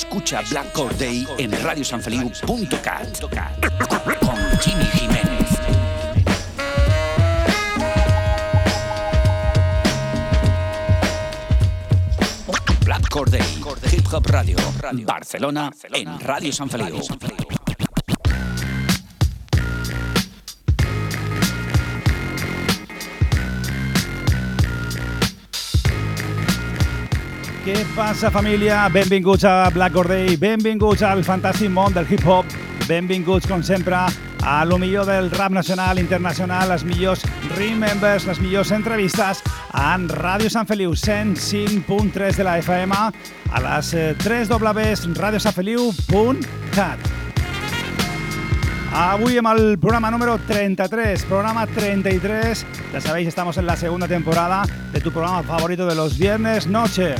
Escucha Black Corday en radiosanfeliu.cat con Jimmy Jiménez. Black Corday, Hip Hop Radio, Barcelona, en Radio San Feliu. Què passa, família? Benvinguts a Black Corday, benvinguts al fantàstic món del hip-hop, benvinguts, com sempre, a lo millor del rap nacional, internacional, les millors remembers, les millors entrevistes en Ràdio Sant Feliu 105.3 de la FM a les 3 Ws radiosanfeliu.cat Avui amb el programa número 33, programa 33, ya sabéis, estamos en la segunda temporada de tu programa favorito de los viernes noche.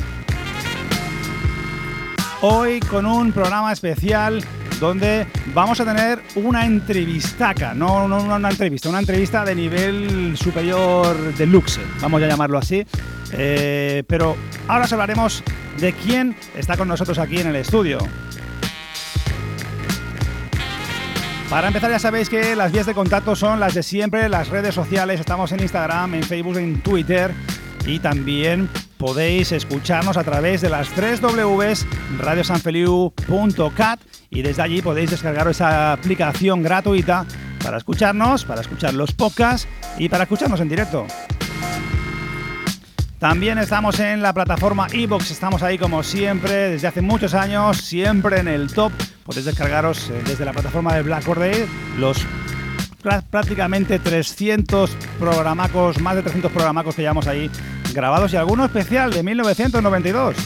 Hoy con un programa especial donde vamos a tener una entrevistaca, no, no, no una entrevista, una entrevista de nivel superior de luxe, vamos a llamarlo así. Eh, pero ahora os hablaremos de quién está con nosotros aquí en el estudio. Para empezar ya sabéis que las vías de contacto son las de siempre, las redes sociales, estamos en Instagram, en Facebook, en Twitter y también podéis escucharnos a través de las 3 Ws radiosanfeliu.cat y desde allí podéis descargar esa aplicación gratuita para escucharnos, para escuchar los podcasts y para escucharnos en directo. También estamos en la plataforma iBox, estamos ahí como siempre, desde hace muchos años, siempre en el top. Podéis descargaros eh, desde la plataforma de Black Corday los prácticamente 300 programacos, más de 300 programacos que llevamos ahí grabados y alguno especial de 1992.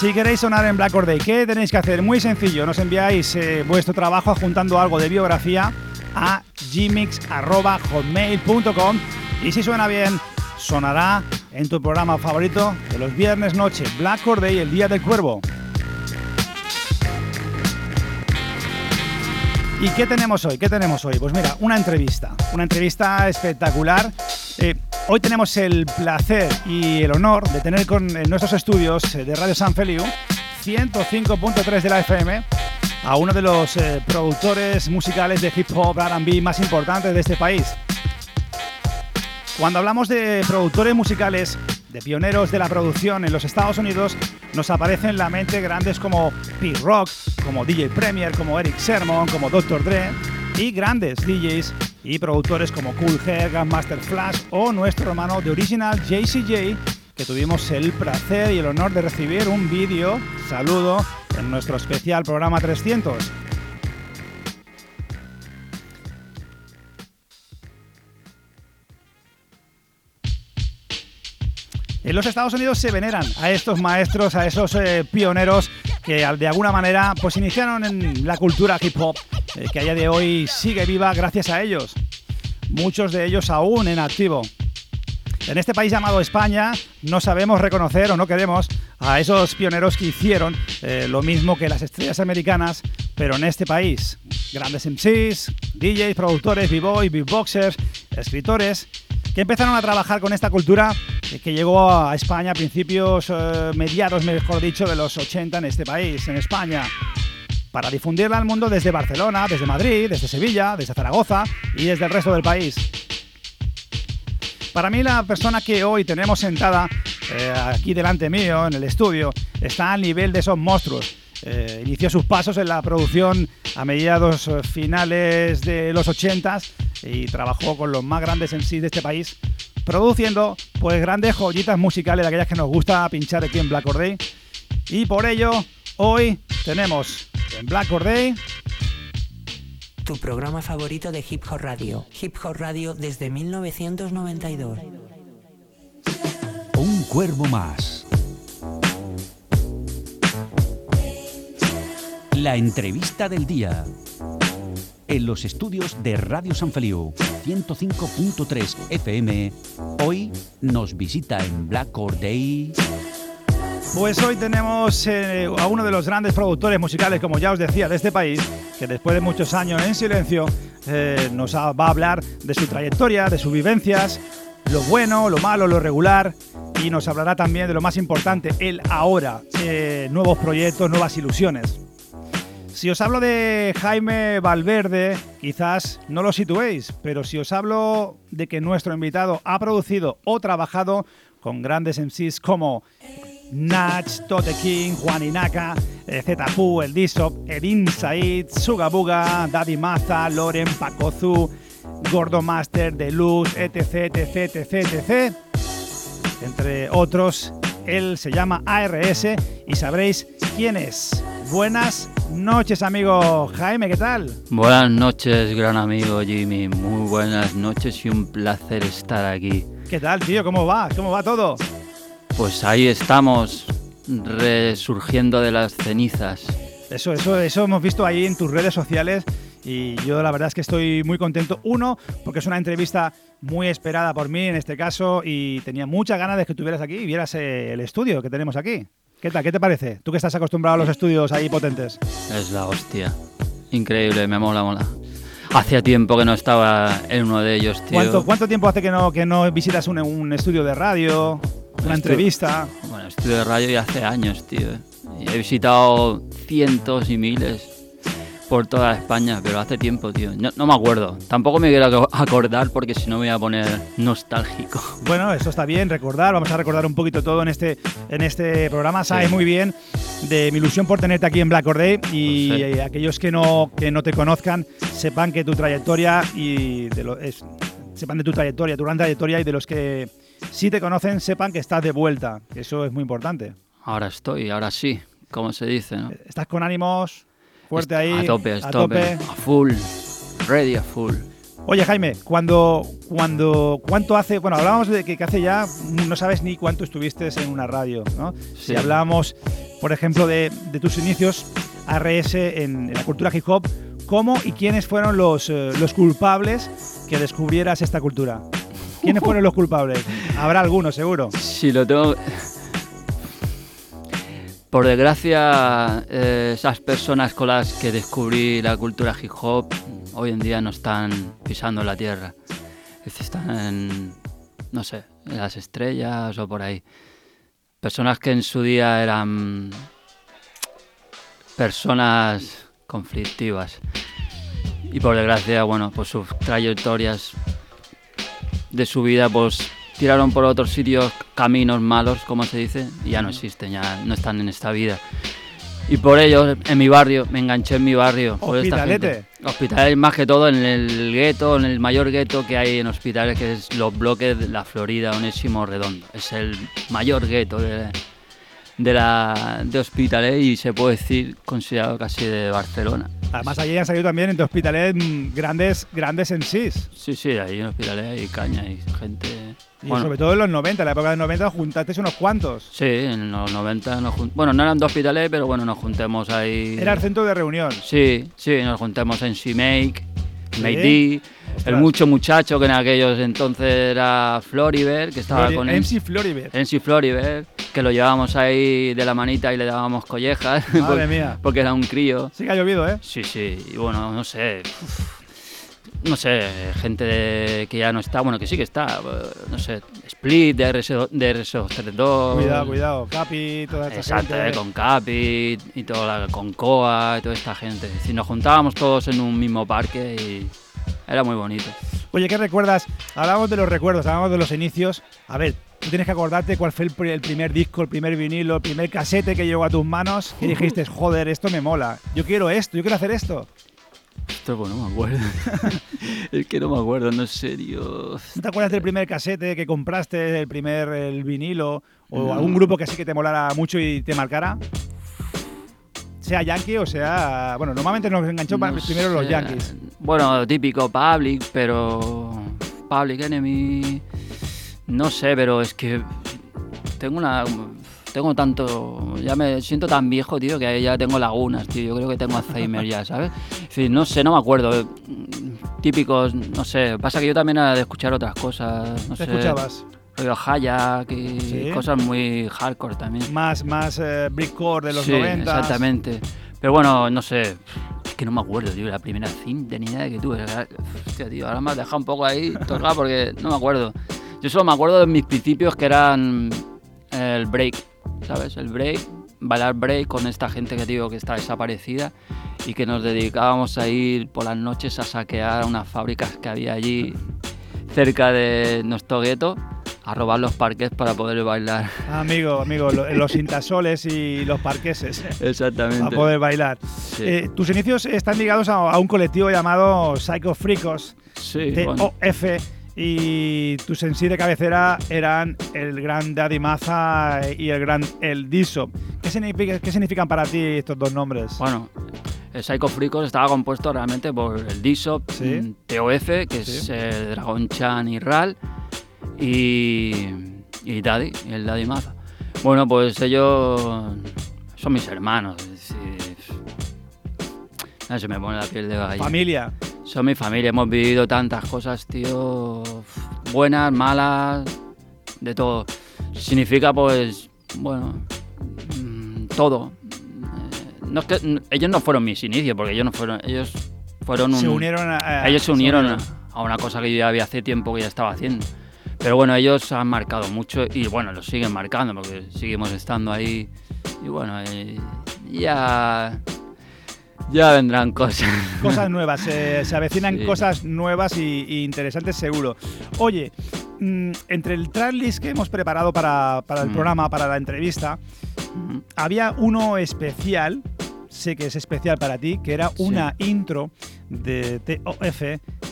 Si queréis sonar en Black Day, ¿qué tenéis que hacer? Muy sencillo, nos enviáis eh, vuestro trabajo adjuntando algo de biografía a gmix.hotmail.com y si suena bien, sonará en tu programa favorito de los viernes noche, Black Day, el Día del Cuervo. ¿Y qué tenemos hoy? ¿Qué tenemos hoy? Pues mira, una entrevista, una entrevista espectacular. Eh, hoy tenemos el placer y el honor de tener con en nuestros estudios eh, de Radio San Feliu 105.3 de la FM a uno de los eh, productores musicales de hip hop R&B más importantes de este país. Cuando hablamos de productores musicales, de pioneros de la producción en los Estados Unidos, nos aparecen en la mente grandes como Pete Rock, como DJ Premier, como Eric Sermon, como Dr. Dre y grandes DJs y productores como Cool Herr, Master Flash o nuestro hermano de original JCJ, que tuvimos el placer y el honor de recibir un vídeo saludo en nuestro especial programa 300. En los Estados Unidos se veneran a estos maestros, a esos eh, pioneros que de alguna manera pues iniciaron en la cultura hip hop, eh, que a día de hoy sigue viva gracias a ellos. Muchos de ellos aún en activo. En este país llamado España no sabemos reconocer o no queremos a esos pioneros que hicieron eh, lo mismo que las estrellas americanas, pero en este país. Grandes MCs, DJs, productores, b-boys, beatboxers, escritores, que empezaron a trabajar con esta cultura que llegó a España a principios, eh, mediados, mejor dicho, de los 80 en este país, en España, para difundirla al mundo desde Barcelona, desde Madrid, desde Sevilla, desde Zaragoza y desde el resto del país. Para mí la persona que hoy tenemos sentada eh, aquí delante mío en el estudio está al nivel de esos monstruos. Eh, inició sus pasos en la producción a mediados finales de los 80 y trabajó con los más grandes en sí de este país produciendo pues grandes joyitas musicales de aquellas que nos gusta pinchar aquí en Black Corday. Y por ello, hoy tenemos en Black Corday tu programa favorito de Hip Hop Radio. Hip Hop Radio desde 1992. cuervo más. La entrevista del día. En los estudios de Radio San Feliu, 105.3 FM, hoy nos visita en Black Or Day. Pues hoy tenemos eh, a uno de los grandes productores musicales, como ya os decía, de este país, que después de muchos años en silencio eh, nos va a hablar de su trayectoria, de sus vivencias, lo bueno, lo malo, lo regular, y nos hablará también de lo más importante, el ahora, eh, nuevos proyectos, nuevas ilusiones. Si os hablo de Jaime Valverde, quizás no lo situéis, pero si os hablo de que nuestro invitado ha producido o trabajado con grandes MCs como Natch, Tote King, Juan Inaka, eh, Zetapu, El Disop, Edin Said, Sugabuga, Daddy Maza, Loren, Pacozu, Gordo Master, Deluxe, etc, etc, etc, etc. Entre otros, él se llama ARS y sabréis quién es. Buenas noches, amigo Jaime, ¿qué tal? Buenas noches, gran amigo Jimmy. Muy buenas noches y un placer estar aquí. ¿Qué tal, tío? ¿Cómo va? ¿Cómo va todo? Pues ahí estamos, resurgiendo de las cenizas. Eso, eso, eso hemos visto ahí en tus redes sociales y yo la verdad es que estoy muy contento. Uno, porque es una entrevista muy esperada por mí en este caso y tenía muchas ganas de que estuvieras aquí y vieras eh, el estudio que tenemos aquí. ¿Qué tal? ¿Qué te parece? Tú que estás acostumbrado a los estudios ahí potentes. Es la hostia. Increíble, me mola, mola. Hacía tiempo que no estaba en uno de ellos, tío. ¿Cuánto, cuánto tiempo hace que no, que no visitas un, un estudio de radio? Una entrevista. Bueno, estudio de radio ya hace años, tío. Y he visitado cientos y miles por toda España, pero hace tiempo, tío. No, no me acuerdo. Tampoco me quiero acordar porque si no me voy a poner nostálgico. Bueno, eso está bien, recordar. Vamos a recordar un poquito todo en este, en este programa. Sabes muy bien de mi ilusión por tenerte aquí en Black Or Day y Sí. aquellos que no, que no te conozcan sepan que tu trayectoria y de lo, es, sepan de tu trayectoria, tu gran trayectoria y de los que sí te conocen sepan que estás de vuelta. Eso es muy importante. Ahora estoy, ahora sí, como se dice, ¿no? Estás con ánimos, fuerte ahí, A tope, a a tope. A full. Ready a full. Oye Jaime, cuando, cuando, ¿cuánto hace? Bueno, hablábamos de que, que hace ya, no sabes ni cuánto estuviste en una radio, ¿no? Si Sí. hablábamos, por ejemplo, de, de tus inicios, ARS en, en la cultura hip hop, ¿cómo y quiénes fueron los, eh, los culpables que descubrieras esta cultura? ¿Quiénes fueron los culpables? Habrá algunos, seguro. Si lo tengo. Por desgracia, eh, esas personas con las que descubrí la cultura hip hop hoy en día no están pisando la tierra. Es- Están en, no sé, en las estrellas o por ahí. Personas que en su día eran personas conflictivas. Y por desgracia, bueno, pues sus trayectorias de su vida, pues tiraron por otros sitios caminos malos, como se dice, y ya no existen, ya no están en esta vida. Y por ello, en mi barrio, me enganché en mi barrio. Hospitalete. gente. Hospitalet, más que todo en el gueto, en el mayor gueto que hay en Hospitalet, que es los bloques de la Florida, Onésimo Redondo. Es el mayor gueto de, de, la, de Hospitalet y se puede decir considerado casi de Barcelona. Además, allí han salido también en tu hospitalet mm, grandes, grandes MCs. Sí, sí, ahí en Hospitalet hay caña y gente... Y bueno, sobre todo en los 90, en la época de los 90 juntaste unos cuantos. Sí, en los 90 nos jun- Bueno, no eran dos hospitales, pero bueno, nos juntemos ahí. Era el centro de reunión. Sí, sí, nos juntamos en C-Make, Ostras. el mucho muchacho que en aquellos entonces era Floribert, que estaba Flori- con MC Floribert. MC Floribert, que lo llevábamos ahí de la manita y le dábamos collejas. Madre porque, mía. porque era un crío. Sí que ha llovido, ¿eh? Sí, sí, y bueno, no sé. uf, no sé, gente de- que ya no está, bueno, que sí que está, eh, no sé, Split, de RSO, de RSO32. Cuidado, cuidado. Capi, toda esta Exacto, gente. eh, con Capi y toda la, con Coa y toda esta gente. Es decir, nos juntábamos todos en un mismo parque y era muy bonito. Oye, ¿qué recuerdas? Hablábamos de los recuerdos, hablábamos de los inicios. A ver, tú tienes que acordarte cuál fue el primer disco, el primer vinilo, el primer casete que llegó a tus manos y dijiste, joder, esto me mola. Yo quiero esto, yo quiero hacer esto. Esto pues no me acuerdo. es que no me acuerdo, no Dios. ¿No te acuerdas del primer casete que compraste, el primer el vinilo o No. algún grupo que sí que te molara mucho y te marcara? Sea Yankee o sea... Bueno, normalmente nos enganchó No primero los. Yankees. Bueno, típico Public, pero. Public Enemy. No sé, pero es que. tengo una. Tengo tanto. Ya me siento tan viejo, tío, que ya tengo lagunas, tío. Yo creo que tengo Alzheimer ya, ¿sabes? En fin, no sé, no me acuerdo. Típicos, no sé. Pasa que yo también era de escuchar otras cosas. No ¿Te sé. escuchabas? Rollo Hayak y Sí. cosas muy hardcore también. Más, más eh, Brickcore de los sí, 90. exactamente. Pero bueno, no sé. Es que no me acuerdo, tío, la primera cinta ni nada que tuve. Hostia, tío, ahora me has dejado un poco ahí tocado porque no me acuerdo. Yo solo me acuerdo de mis principios que eran el break, ¿sabes? El break, bailar break con esta gente que digo que está desaparecida y que nos dedicábamos a ir por las noches a saquear unas fábricas que había allí cerca de nuestro gueto, a robar los parques para poder bailar. Amigo, amigo, lo- los intasoles y los parqueses. Exactamente. Para poder bailar. Sí. Eh, tus inicios están ligados a, un colectivo llamado Psycho Fricos, Sí, bueno. TOF, y tu sensí de cabecera eran el gran Daddy Maza y el gran El Diso. ¿Qué, significa- qué significan para ti estos dos nombres? Bueno, el Psycho Fricos estaba compuesto realmente por el Disop, Sí. mm, TOF, que es Sí. eh, Dragon Chan y Ral, y, y Daddy, el Daddy Maza. Bueno, pues ellos son mis hermanos. es decir, no se me pone la piel de gallina. Familia. Son mi familia, hemos vivido tantas cosas, tío. Buenas, malas, de todo. Significa, pues, bueno, mm, todo. Eh, No es que, ellos no fueron mis inicios, porque ellos no fueron. Ellos fueron un. Se unieron a, ellos se unieron a, a una cosa que yo ya había hace tiempo que ya estaba haciendo. Pero bueno, ellos han marcado mucho y bueno, lo siguen marcando porque seguimos estando ahí. Y bueno, eh, ya. Ya vendrán cosas. Cosas nuevas, se, se avecinan Sí. cosas nuevas y, y interesantes seguro. Oye, mm, entre el tracklist que hemos preparado para, para el Mm. programa, para la entrevista, había uno especial, sé que es especial para ti, que era Sí. una intro de TOF,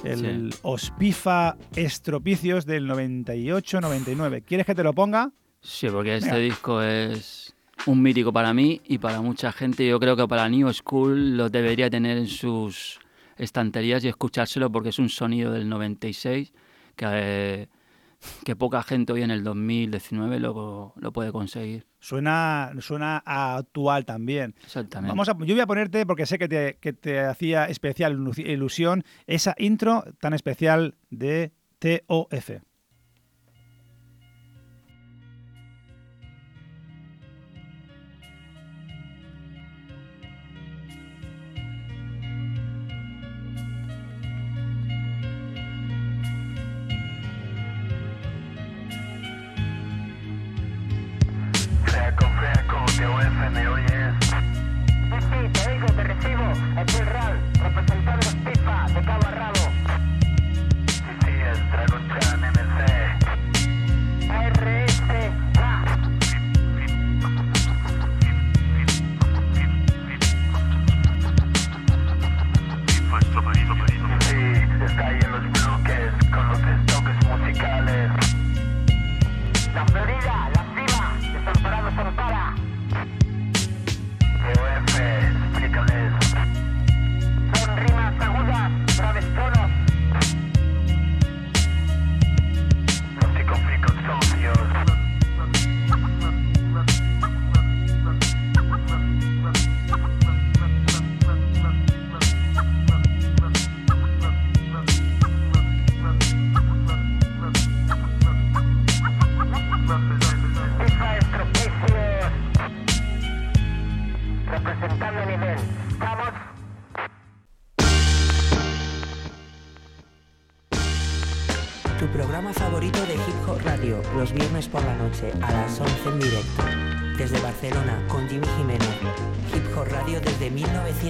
el Ospifa Estropicios del 98-99. ¿Quieres que te lo ponga? Sí, porque este disco es un mítico para mí y para mucha gente. Yo creo que para New School lo debería tener en sus estanterías y escuchárselo porque es un sonido del 96 que, eh, que poca gente hoy en el 2019 lo, lo puede conseguir. Suena, suena a actual también. Exactamente. Vamos a, yo voy a ponerte, porque sé que te, que te hacía especial ilu- ilusión, esa intro tan especial de TOF. Sí, sí, te oigo, te recibo. Es el RAL, representante de FIFA, de cabo a rabo.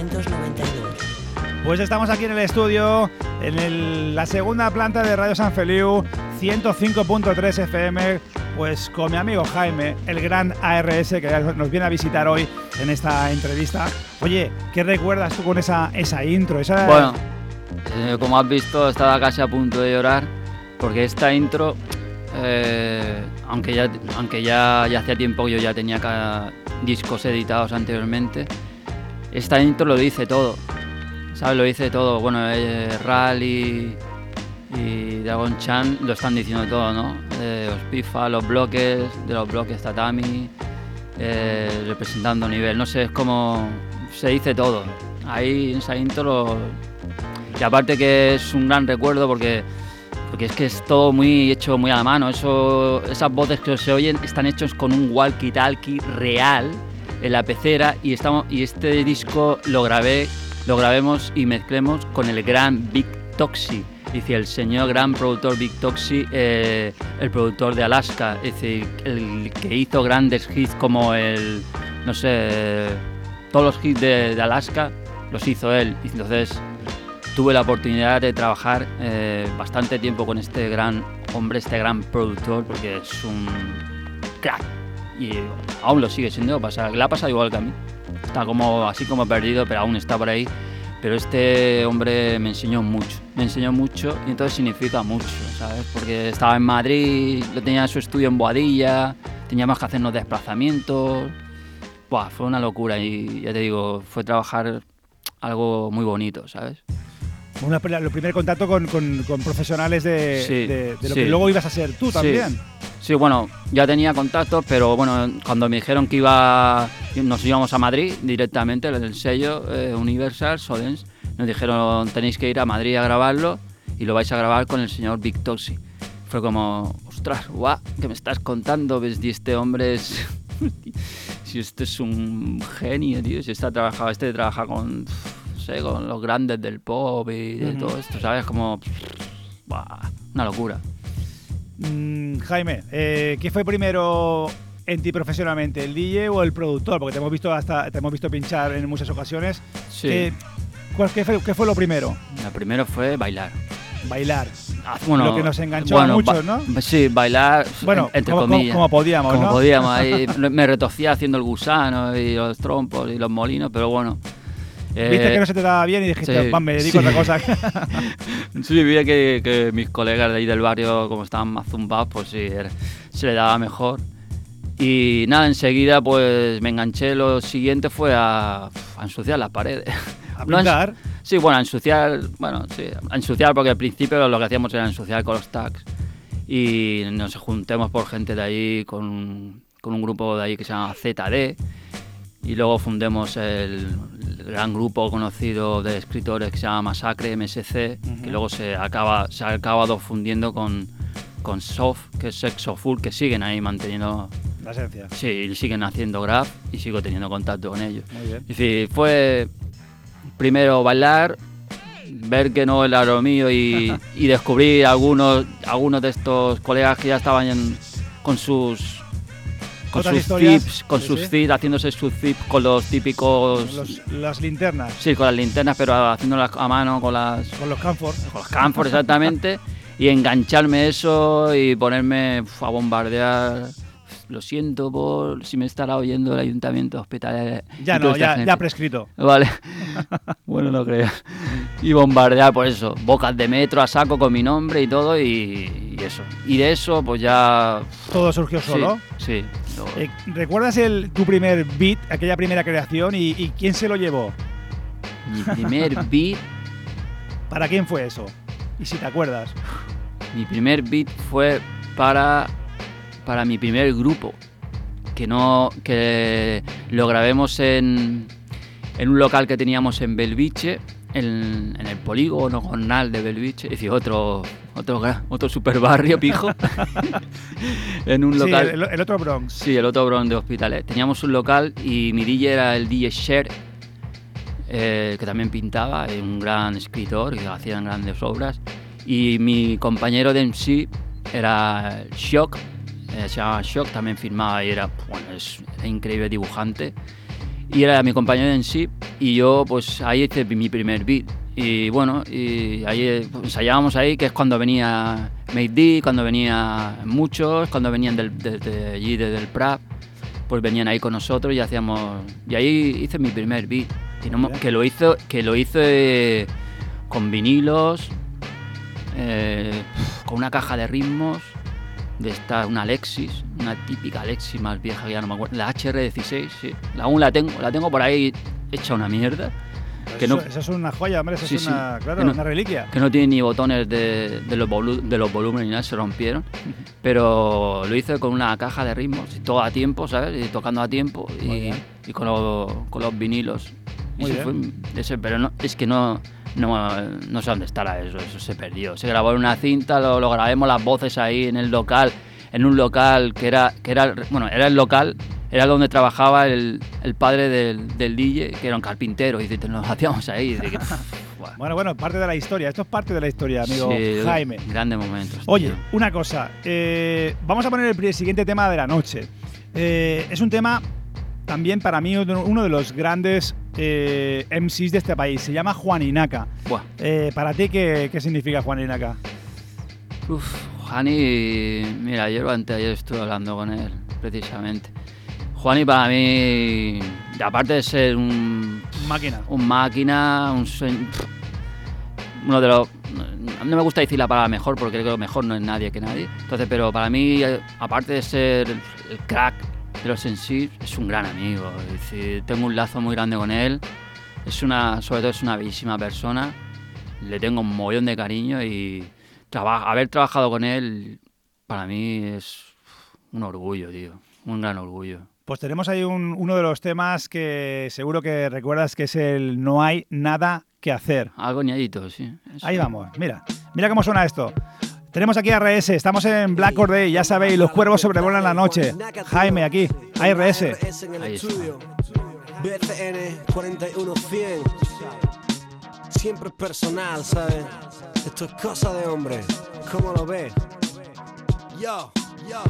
1992. Pues estamos aquí en el estudio, en el- la segunda planta de Radio San Feliu, 105.3 FM, pues con mi amigo Jaime, el gran ARS, que nos viene a visitar hoy en esta entrevista. Oye, ¿qué recuerdas tú con esa, esa intro? Esa, Bueno, eh, como has visto, estaba casi a punto de llorar porque esta intro, eh, aunque ya aunque ya, ya hacía tiempo que yo ya tenía discos editados anteriormente, esta intro lo dice todo, ¿sabes? Lo dice todo. Bueno, eh, Ral y, Dragon Chan lo están diciendo todo, ¿no? De los pifa, los bloques, de los bloques tatami, eh, representando nivel. No sé, es como. Se dice todo. Ahí en esa intro. Y aparte que es un gran recuerdo porque. Porque es que es todo muy hecho muy a la mano. Eso, esas voces que se oyen están hechos con un walkie-talkie real en la pecera y, este disco lo grabé, lo grabemos y mezclemos con el gran Big Toxi. Dice el señor gran productor Big Toxi, eh, el productor de Alaska, es decir, el que hizo grandes hits como el, no sé, todos los hits de, Alaska los hizo él. Entonces tuve la oportunidad de trabajar eh, bastante tiempo con este gran hombre, este gran productor, porque es un crack. Y aún lo sigue siendo, pasa, le ha pasado igual que a mí. Está como así como perdido, pero aún está por ahí. Pero este hombre me enseñó mucho, me enseñó mucho y entonces significa mucho, ¿sabes? Porque estaba en Madrid, lo tenía en su estudio en Boadilla, teníamos que hacernos desplazamientos. Buah, fue una locura y ya te digo, fue trabajar algo muy bonito, ¿sabes? Una, el primer contacto con, con- con profesionales de, Sí, de- de lo sí. que luego ibas a ser tú también. Sí, bueno, ya tenía contactos, pero bueno, cuando me dijeron que iba, nos íbamos a Madrid directamente, el sello eh, Universal Solens, nos dijeron tenéis que ir a Madrid a grabarlo y lo vais a grabar con el señor Big Toxi. Fue como, ostras, guau, ¿qué me estás contando? ¿Ves? Y este hombre es... si este es un genio, tío, si está trabajado, este trabaja con, no sé, con los grandes del pop y de Ujú. todo esto, ¿sabes? Como, buah, una locura. Mm, Jaime, eh, ¿qué fue primero en ti profesionalmente, el DJ o el productor? Porque te hemos visto hasta te hemos visto pinchar en muchas ocasiones. Sí. ¿Qué, cuál- qué fue, qué fue lo primero? La primero fue bailar. Bailar. Ah, bueno, Lo que nos enganchó a muchos, ¿no? Sí, bailar, Bueno, entre como, como- comillas. como podíamos, Como ¿no? podíamos, ahí me retocía haciendo el gusano y los trompos y los molinos, pero bueno. Viste Eh, que no se te daba bien y dijiste, sí, "Va, me dedico sí. a otra cosa. Sí, vi que, que mis colegas de ahí del barrio, como estaban más zumbados, pues sí, se le daba mejor. Y nada, enseguida pues me enganché, lo siguiente fue a, a ensuciar las paredes. a No pintar. Sí, bueno, a ensuciar, bueno, sí, a ensuciar porque al principio lo que hacíamos era ensuciar con los tags y nos juntemos por gente de ahí con, con un grupo de ahí que se llama ZD y luego fundemos el, el gran grupo conocido de escritores que se llama Masacre MSC Ujú. que luego se acaba se ha acabado fundiendo con, con Soft, que es Sexo Full, que siguen ahí manteniendo, La esencia. sí, siguen haciendo graph y sigo teniendo contacto con ellos. Muy bien. Es decir, fue primero bailar, ver que no era lo mío y, y descubrir algunos, algunos de estos colegas que ya estaban en- con sus con sus historias, zips, con sí, sus sí. zips, haciéndose sus zips con los típicos Los- las linternas sí, con las linternas, pero haciéndolas a mano con las con los camphor. con los camphor exactamente y engancharme eso y ponerme a bombardear. Lo siento por si me estará oyendo el ayuntamiento hospitalario. Ya no, ya, ya prescrito. Vale. bueno, no creas. Y bombardear, por eso. Bocas de metro a saco con mi nombre y todo, y, y eso. Y de eso, pues ya. Todo surgió sí, solo. Sí. Eh, ¿Recuerdas el, tu primer beat, aquella primera creación y, y quién se lo llevó? Mi primer beat. ¿Para quién fue eso? Y si te acuerdas. Mi primer beat fue para. Para mi primer grupo. Que no. Que lo grabemos en. En un local que teníamos en Belviche. En, en el polígono jornal de Belviche. Es decir, otro. Otro, otro super barrio, pijo. en un Sí, local. el, el otro Bronx. Sí, el otro Bron de Hospitalet. Teníamos un local y mi DJ era el DJ Sher, eh, que también pintaba, eh, un gran escritor que hacían grandes obras. Y mi compañero de MC era Shock, eh, se llamaba Shock, también firmaba y era, bueno, es, era increíble dibujante. Y era mi compañero de MC y yo pues ahí hice mi primer beat. Y bueno, y ahí eh, pues, ensayábamos ahí, que es cuando venía Made D, cuando venía muchos, cuando venían del, de, allí, desde el Prap, pues venían ahí con nosotros y hacíamos... Y ahí hice mi primer beat, y no que lo hizo, que lo hice con vinilos, eh, con una caja de ritmos, de esta, una Alexis, una típica Alexis más vieja que ya no me acuerdo, la HR16, sí, aún la tengo, la tengo por ahí hecha una mierda, que eso, no, eso es una joya, hombre, eso Sí, es sí. una, claro, Que no- una reliquia. que no tiene ni botones de, de los, volu- de los volúmenes ni nada, se rompieron. Pero lo hice con una caja de ritmos, y todo a tiempo, ¿sabes? Y tocando a tiempo y, y con, lo- con los vinilos. Y se fue ese, pero no, es que no, no, no sé dónde estará eso, eso se perdió. Se grabó en una cinta, lo, lo grabemos las voces ahí en el local, en un local que era, que era, bueno, era el local, era donde trabajaba el, el padre del, del DJ, que era un carpintero, y dice, nos hacíamos ahí. y dice. Bueno, bueno, parte de la historia. Esto es parte de la historia, amigo Sí, Jaime. Grandes momentos. Oye, tío. una cosa. eh, vamos a poner el siguiente tema de la noche. Eh, es un tema también para mí uno de los grandes eh, MCs de este país. Se llama Juan Inaca. Eh, para ti, ¿qué, qué significa Juan Inaca? Uf, Juani, mira, ayer o anteayer estuve hablando con él, precisamente. Juani para mí, aparte de ser un, Máquina. un máquina, un uno de los... No me gusta decir la palabra mejor porque creo que lo mejor no es nadie que nadie. Entonces, pero para mí, aparte de ser el, el crack de los en sí, es un gran amigo. Es decir, tengo un lazo muy grande con él. Es una, sobre todo es una bellísima persona. Le tengo un mollón de cariño y traba- haber trabajado con él para mí es un orgullo, tío. Un gran orgullo. Pues tenemos ahí un- uno de los temas que seguro que recuerdas que es el No hay nada que hacer. Algo ñadito, sí. Eso. Ahí vamos, mira. Mira cómo suena esto. Tenemos aquí a RS, estamos en Black Or Day, ya sabéis, los cuervos sobrevuelan la noche. Jaime, aquí, ARS. Ahí. BCN 41100. Siempre es personal, ¿sabes? Esto es cosa de hombre. ¿Cómo lo ves? Yo, yo.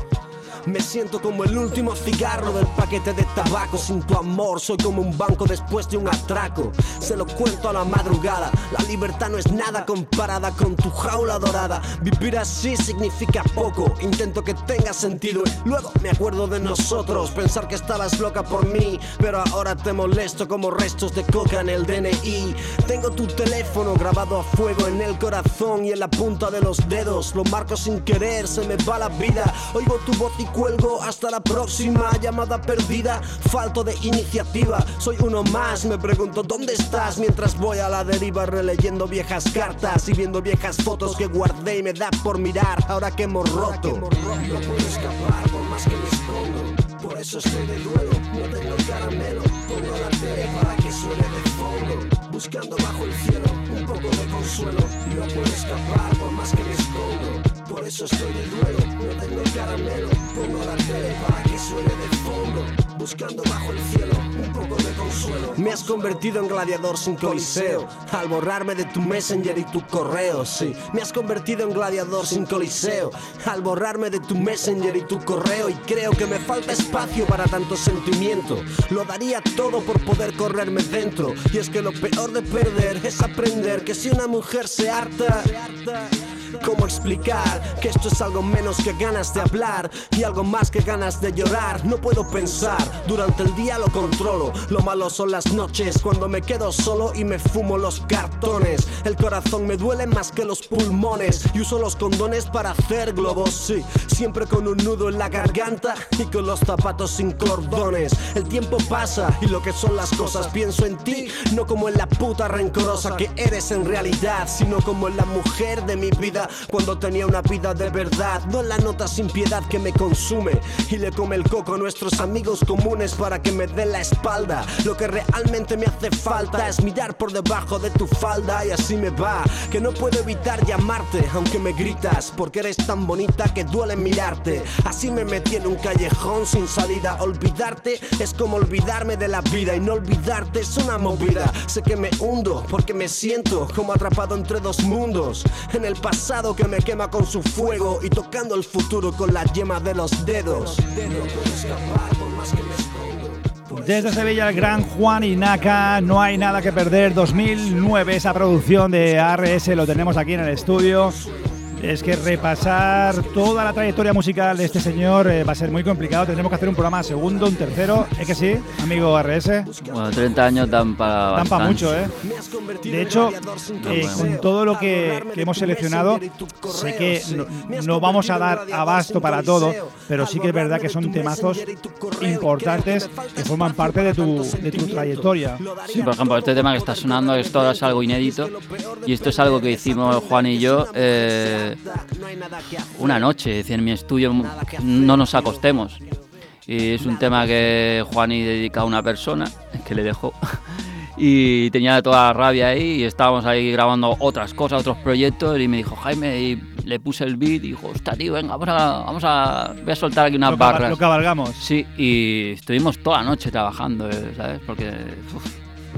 Me siento como el último cigarro del paquete de tabaco. Sin tu amor, soy como un banco después de un atraco. Se lo cuento a la madrugada. La libertad no es nada comparada con tu jaula dorada. Vivir así significa poco. Intento que tenga sentido. Luego me acuerdo de nosotros. Pensar que estabas loca por mí. Pero ahora te molesto como restos de coca en el DNI. Tengo tu teléfono grabado a fuego en el corazón y en la punta de los dedos. Lo marco sin querer, se me va la vida. Oigo tu voz y cuelgo hasta la próxima llamada perdida. Falto de iniciativa, soy uno más. Me pregunto dónde estás mientras voy a la deriva releyendo viejas cartas y viendo viejas fotos que guardé y me da por mirar. Ahora que hemos roto, no puedo escapar por más que me escondo. Por eso estoy de duelo, no tengo caramelo. Pongo la tele para que suene de fondo. Buscando bajo el cielo un poco de consuelo. No puedo escapar por más que me escondo. Por eso estoy de duelo, no tengo caramelo. Pongo la tele para que suene de fondo. Buscando bajo el cielo un poco de consuelo. Me has convertido en gladiador sin coliseo. Al borrarme de tu messenger y tu correo, sí. Me has convertido en gladiador sin coliseo. Al borrarme de tu messenger y tu correo. Y creo que me falta espacio para tanto sentimiento. Lo daría todo por poder correrme dentro. Y es que lo peor de perder es aprender que si una mujer se harta. ¿Cómo explicar que esto es algo menos que ganas de hablar y algo más que ganas de llorar? No puedo pensar, durante el día lo controlo. Lo malo son las noches cuando me quedo solo y me fumo los cartones. El corazón me duele más que los pulmones y uso los condones para hacer globos, sí. Siempre con un nudo en la garganta y con los zapatos sin cordones. El tiempo pasa y lo que son las cosas pienso en ti, no como en la puta rencorosa que eres en realidad, sino como en la mujer de mi vida cuando tenía una vida de verdad, no la nota sin piedad que me consume y le come el coco a nuestros amigos comunes para que me den la espalda. Lo que realmente me hace falta es mirar por debajo de tu falda y así me va, que no puedo evitar llamarte aunque me gritas porque eres tan bonita que duele mirarte. Así me metí en un callejón sin salida, olvidarte es como olvidarme de la vida y no olvidarte es una movida. Sé que me hundo porque me siento como atrapado entre dos mundos. En el pasado que me quema con su fuego y tocando el futuro con la yema de los dedos. Desde Sevilla, el gran Juan Inaca, no hay nada que perder. 2009, esa producción de ARS, lo tenemos aquí en el estudio. Es que repasar toda la trayectoria musical de este señor eh, va a ser muy complicado. Tendremos que hacer un programa segundo, un tercero. ¿Es que sí, amigo RS? Bueno, 30 años dan para Dan para mucho, ¿eh? De hecho, eh, con todo lo que, que hemos seleccionado, sé que no, no vamos a dar abasto para todo, pero sí que es verdad que son temazos importantes que forman parte de tu, de tu trayectoria. Sí, por ejemplo, este tema que está sonando, esto es algo inédito. Y esto es algo que hicimos Juan y yo eh, una noche, es decir, en mi estudio no nos acostemos. Y es un tema que Juan y dedica a una persona que le dejó. Y tenía toda la rabia ahí y estábamos ahí grabando otras cosas, otros proyectos y me dijo Jaime y le puse el beat y dijo, hostia tío, venga, vamos a, vamos a, voy a soltar aquí unas Lo, barras. lo cabalgamos. Sí, y estuvimos toda la noche trabajando, eh, ¿sabes? Porque, uf,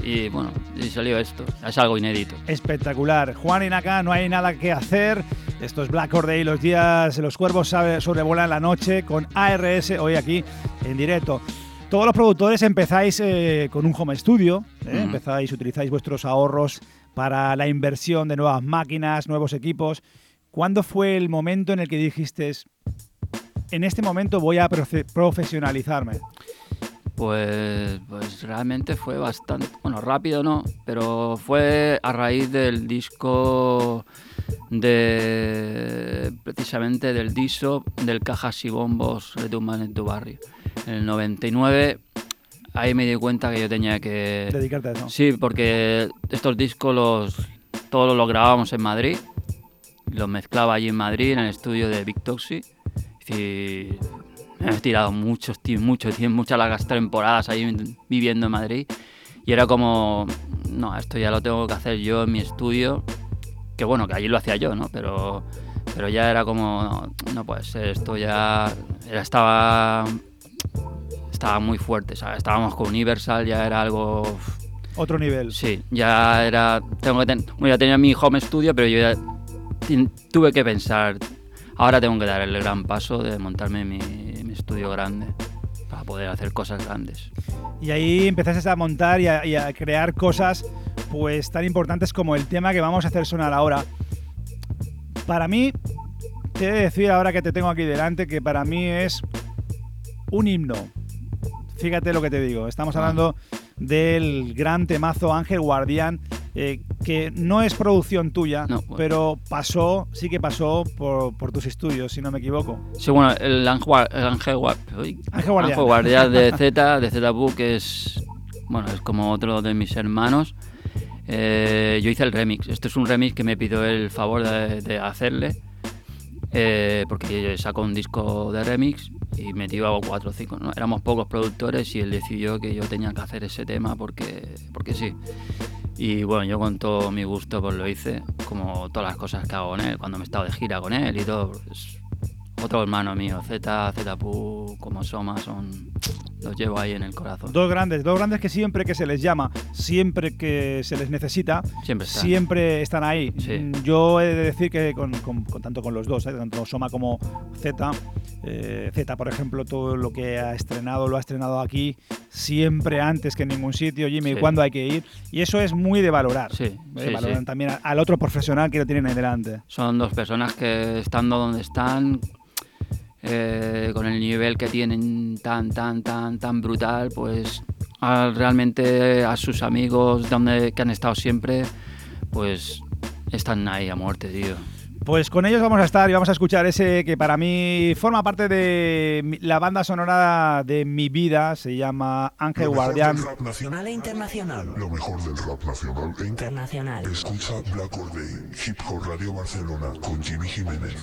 y bueno, y salió esto, es algo inédito. Espectacular. Juan y Naka, no hay nada que hacer. Esto es Black Or Day, los días, los cuervos sobrevuelan la noche con ARS hoy aquí en directo. Todos los productores empezáis eh, con un home studio, ¿eh? Empezáis, utilizáis vuestros ahorros para la inversión de nuevas máquinas, nuevos equipos. ¿Cuándo fue el momento en el que dijiste, en este momento voy a profe- profesionalizarme? Pues, pues realmente fue bastante, bueno, rápido no, pero fue a raíz del disco de, precisamente del disco del Cajas y Bombos Retumban en tu barrio. En el 99, ahí me di cuenta que yo tenía que... Dedicarte a eso. Sí, porque estos discos los, todos los grabábamos en Madrid, los mezclaba allí en Madrid, en el estudio de Big Toxi. Y me he tirado muchos, ti- mucho tiempo, muchas largas temporadas ahí viviendo en Madrid. Y era como, no, esto ya lo tengo que hacer yo en mi estudio. Que bueno, que allí lo hacía yo, ¿no? Pero, pero ya era como, no, ser, esto ya era, estaba, estaba muy fuerte, ¿sabes? Estábamos con Universal, ya era algo... Otro nivel. Sí, ya era. Tengo que ten- bueno, ya tenía mi home studio, pero yo ya tuve que pensar. Ahora tengo que dar el gran paso de montarme mi, mi estudio grande poder hacer cosas grandes. Y ahí empezaste a montar y a, y a crear cosas pues tan importantes como el tema que vamos a hacer sonar ahora. Para mí, te he de decir ahora que te tengo aquí delante que para mí es un himno. Fíjate lo que te digo. Estamos Ah. hablando del gran temazo Ángel Guardián, eh, que no es producción tuya, No, bueno. pero pasó, sí que pasó por, por tus estudios, si no me equivoco. Sí, bueno, el Ángel, el Ángel, Guardián. Ángel Guardián de Z, de Z Book, es. Bueno, es como otro de mis hermanos. Eh, yo hice el remix. Este es un remix que me pidió el favor de, de hacerle. eh, porque yo saco un disco de remix y metió a cuatro o cinco. ¿no? Éramos pocos productores y él decidió que yo tenía que hacer ese tema porque, porque sí. Y bueno, yo con todo mi gusto pues lo hice, como todas las cosas que hago con él, cuando me he estado de gira con él y todo. pues, otro hermano mío, Z, Zpu, como Soma, son. Los llevo ahí en el corazón. Dos grandes, dos grandes que siempre que se les llama, siempre que se les necesita, Siempre están. siempre están ahí. Sí. Mm, Yo he de decir que con, con- con- tanto con los dos, ¿eh? tanto Soma como Z, eh, Z, por ejemplo, todo lo que ha estrenado lo ha estrenado aquí siempre antes que en ningún sitio, Jimmy, Sí. cuando hay que ir. Y eso es muy de valorar. Sí, ¿eh? sí, también al otro profesional que lo tienen ahí delante. Son dos personas que estando donde están, eh, con el nivel que tienen tan, tan, tan, tan brutal, pues a- realmente a sus amigos donde, que han estado siempre, pues están ahí a muerte, tío. Pues con ellos vamos a estar y vamos a escuchar ese que para mí forma parte de la banda sonora de mi vida, se llama Ángel Guardián. nacional. Nacional e internacional. Lo mejor del rap nacional e Internacional. Escucha Black Or Day, Hip Hop Radio Barcelona con Jimmy Jiménez.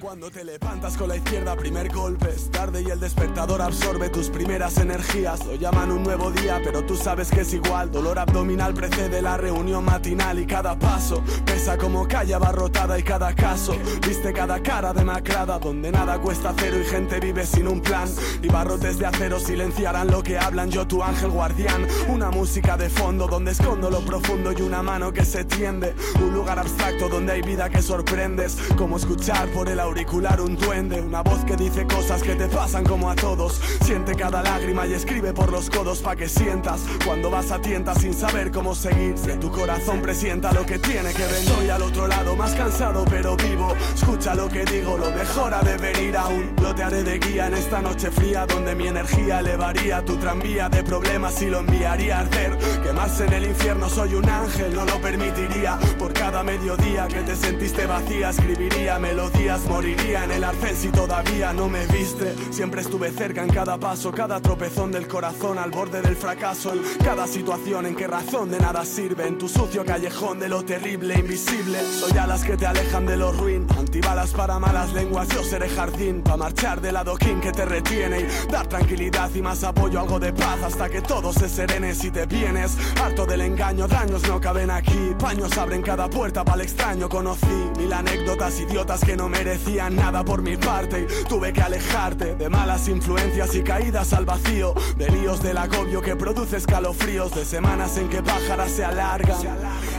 Cuando te levantas con la izquierda, primer golpe es tarde y el despertador absorbe tus primeras energías. Lo llaman un nuevo día, pero tú sabes que es igual. Dolor abdominal precede la reunión matinal y cada paso pesa como calle abarrotada y cada viste cada cara demacrada donde nada cuesta cero y gente vive sin un plan. Y barrotes de acero silenciarán lo que hablan. Yo tu ángel guardián, una música de fondo donde escondo lo profundo y una mano que se tiende. Un lugar abstracto donde hay vida que sorprendes, como escuchar por el auricular un duende, una voz que dice cosas que te pasan como a todos. Siente cada lágrima y escribe por los codos pa' que sientas cuando vas a tientas sin saber cómo seguir. Que tu corazón presienta lo que tiene que venir. Estoy al otro lado, más cansado pero vivo. Escucha lo que digo, lo mejor ha de venir aún. Yo te haré de guía en esta noche fría, donde mi energía elevaría tu tranvía de problemas y lo enviaría a arder. Quemarse en el infierno, soy un ángel, no lo permitiría. Por cada mediodía que te sentiste vacía, escribiría melodías, moriría en el arcén si todavía no me viste. Siempre estuve cerca en cada paso, cada tropezón del corazón al borde del fracaso, en cada situación en que razón de nada sirve, en tu sucio callejón de lo terrible, invisible. Soy alas que te alejan de antibalas para malas lenguas, yo seré jardín, para marchar del adoquín que te retiene y dar tranquilidad y más apoyo, algo de paz hasta que todo se serene si te vienes. Harto del engaño, daños no caben aquí, paños abren cada puerta para el extraño. Conocí mil anécdotas idiotas que no merecían nada por mi parte y tuve que alejarte de malas influencias y caídas al vacío, de líos del agobio que produce escalofríos, de semanas en que pájaras se alargan,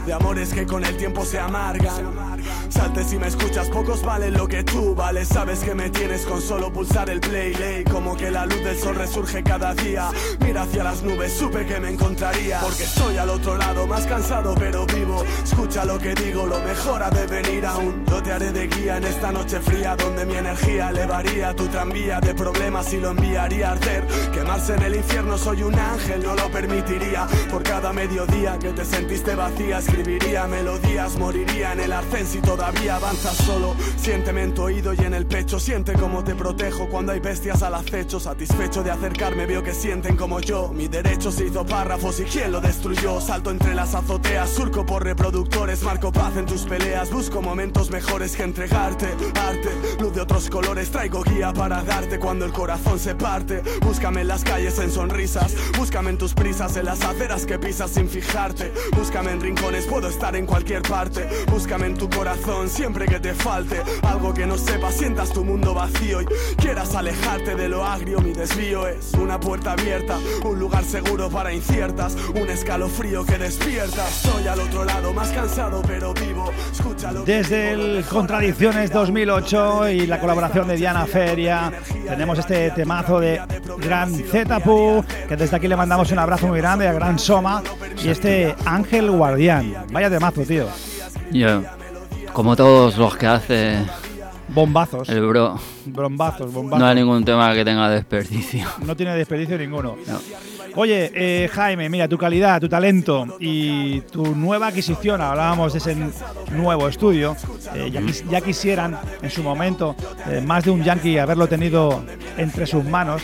de amores que con el tiempo se amargan. Salte si me escuchas, pocos valen lo que tú vales. Sabes que me tienes con solo pulsar el play, ley. Como que la luz del sol resurge cada día. Mira hacia las nubes, supe que me encontraría. Porque estoy al otro lado, más cansado pero vivo. Escucha lo que digo, lo mejor ha de venir aún. Yo te haré de guía en esta noche fría, donde mi energía elevaría tu tranvía de problemas y lo enviaría a arder. Quemarse en el infierno, soy un ángel, no lo permitiría. Por cada mediodía que te sentiste vacía, escribiría melodías, moriría en el arcén si todavía avanzas solo. Siénteme en tu oído y en el pecho, siente cómo te protejo cuando hay bestias al acecho. Satisfecho de acercarme, veo que sienten como yo. Mi derecho se hizo párrafos y quién lo destruyó. Salto entre las azoteas, surco por reproductores, marco paz en tus peleas. Busco momentos mejores que entregarte. Arte, luz de otros colores, traigo guía para darte cuando el corazón se parte. Búscame en las calles en sonrisas, búscame en tus prisas, en las aceras que pisas sin fijarte. Búscame en rincones, puedo estar en cualquier parte. Búscame en tu corazón siempre que te falte algo que no sepas, sientas tu mundo vacío y quieras alejarte de lo agrio. Mi desvío es una puerta abierta, un lugar seguro para inciertas, un escalofrío que despierta. Estoy al otro lado, más cansado pero vivo. Escúchalo. Desde el Contradicciones 2008 y la colaboración de Diana Feria, tenemos este temazo de Gran Zetapu, que desde aquí le mandamos un abrazo muy grande a Gran Soma y este Ángel Guardián. Vaya temazo, tío. Yo, como todos los que hace Bombazos, el bro, bombazos, bombazos. no hay ningún tema que tenga desperdicio. No tiene desperdicio ninguno. No. Oye, eh, Jaime, mira, tu calidad, tu talento y tu nueva adquisición, hablábamos de ese nuevo estudio, eh, ya, quis- ya quisieran en su momento eh, más de un yankee haberlo tenido entre sus manos,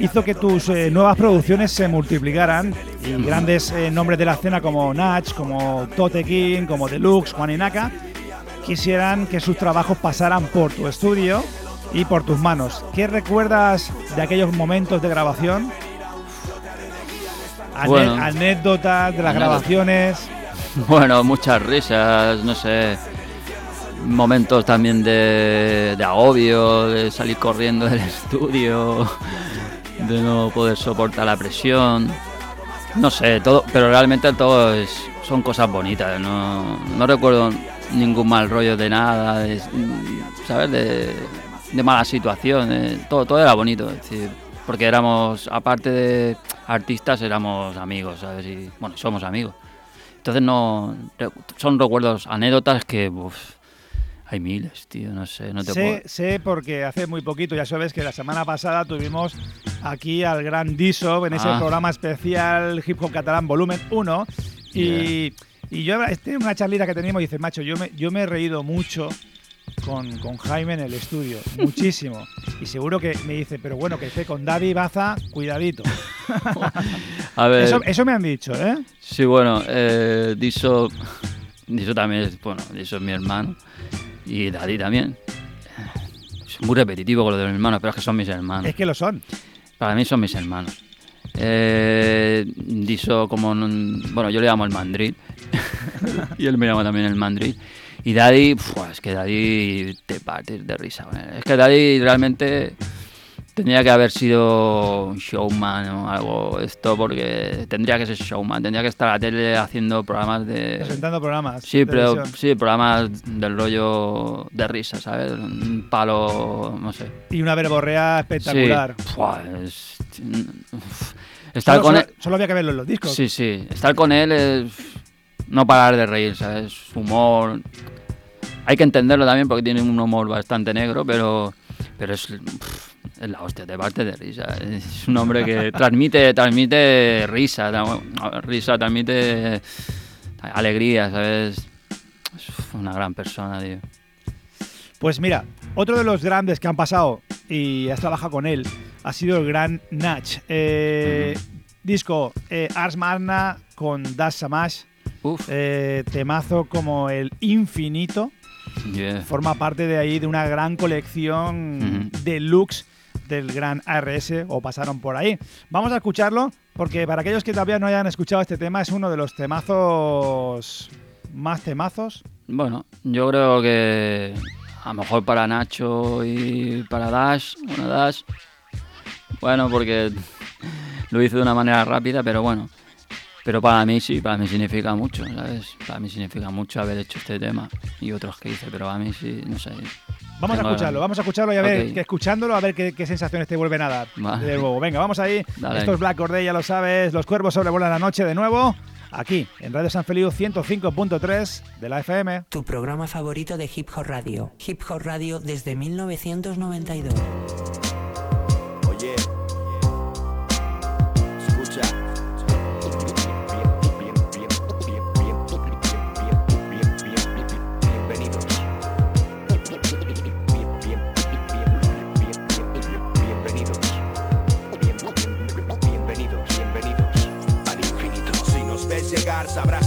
hizo que tus nuevas producciones se multiplicaran y grandes nombres de la escena como Natch, como Tote King, como Deluxe, Juan Inaka, quisieran que sus trabajos pasaran por tu estudio y por tus manos. ¿Qué recuerdas de aquellos momentos de grabación? Ane- Bueno. anécdotas de las Anécdotas. grabaciones. Bueno, muchas risas, no sé, momentos también de, de agobio, de salir corriendo del estudio, de no poder soportar la presión, no sé, todo, pero realmente todo es, son cosas bonitas, no, no recuerdo ningún mal rollo de nada, de, ¿sabes? De, de mala situación, de- todo, todo era bonito, es decir, porque éramos, aparte de artistas, éramos amigos, ¿sabes? Y bueno, somos amigos. Entonces no son recuerdos, anécdotas que uf, hay miles, tío, no sé, no te Sé, puedo. sé porque hace muy poquito, ya sabes que la semana pasada tuvimos aquí al gran Diso en ese Ah. programa especial Hip Hop Catalán Volumen 1 y, y yo este, una charlita que teníamos y dice, macho, yo me, yo me he reído mucho con, con Jaime en el estudio, muchísimo. Y seguro que me dice, pero bueno, que esté con Daddy Baza, cuidadito. A ver, Eso, eso me han dicho, ¿eh? sí, bueno, eh, Diso, Diso también es, bueno, Diso es mi hermano y Daddy también. Es muy repetitivo con lo de mis hermanos, pero es que son mis hermanos. Es que lo son. Para mí son mis hermanos. Eh, Diso como, un- bueno, yo le llamo el mandril y él me llama también el mandril. Y Daddy, es que Daddy te partes de risa. Es que Daddy realmente tendría que haber sido un showman o algo esto porque tendría que ser showman, tendría que estar a la tele haciendo programas de... Presentando programas. Sí, pero televisión. sí, programas del rollo de risa, ¿sabes? Un palo, no sé, Y una verborrea espectacular. Sí. Es- uf. Estar Solo, con solo- él. solo había que verlo en los discos. Sí, sí. Estar con él es no parar de reír, ¿sabes? Su humor. hay que entenderlo también porque tiene un humor bastante negro, pero, pero es, pff, es la hostia, te parte de risa. Es un hombre que transmite, transmite risa, risa, transmite alegría, ¿sabes? Es una gran persona, tío. Pues mira, otro de los grandes que han pasado y has trabajado con él ha sido el gran Nach. Eh, Disco eh, Ars Magna con Dash Samash. Uf, eh, temazo como el Infinito. yeah. Forma parte de ahí de una gran colección Ujú. deluxe del gran ARS o pasaron por ahí. Vamos a escucharlo porque para aquellos que todavía no hayan escuchado este tema es uno de los temazos más temazos. Bueno, yo creo que a lo mejor para Nacho y para Dash, bueno, Dash, bueno, porque lo hice de una manera rápida, pero bueno. Pero para mí sí, para mí significa mucho, ¿sabes? Para mí significa mucho haber hecho este tema y otros que hice, pero a mí sí, no sé. Vamos a escucharlo, vamos a escucharlo y a ver, que escuchándolo, a ver qué, qué sensaciones te vuelven a dar. Vale. De nuevo, venga, vamos ahí. Dale. Esto es Black Corday, ya lo sabes. Los cuervos sobrevuelan la noche de nuevo. Aquí, en Radio San Feliu 105.3 de la FM. Tu programa favorito de Hip Hop Radio. Hip Hop Radio desde 1992.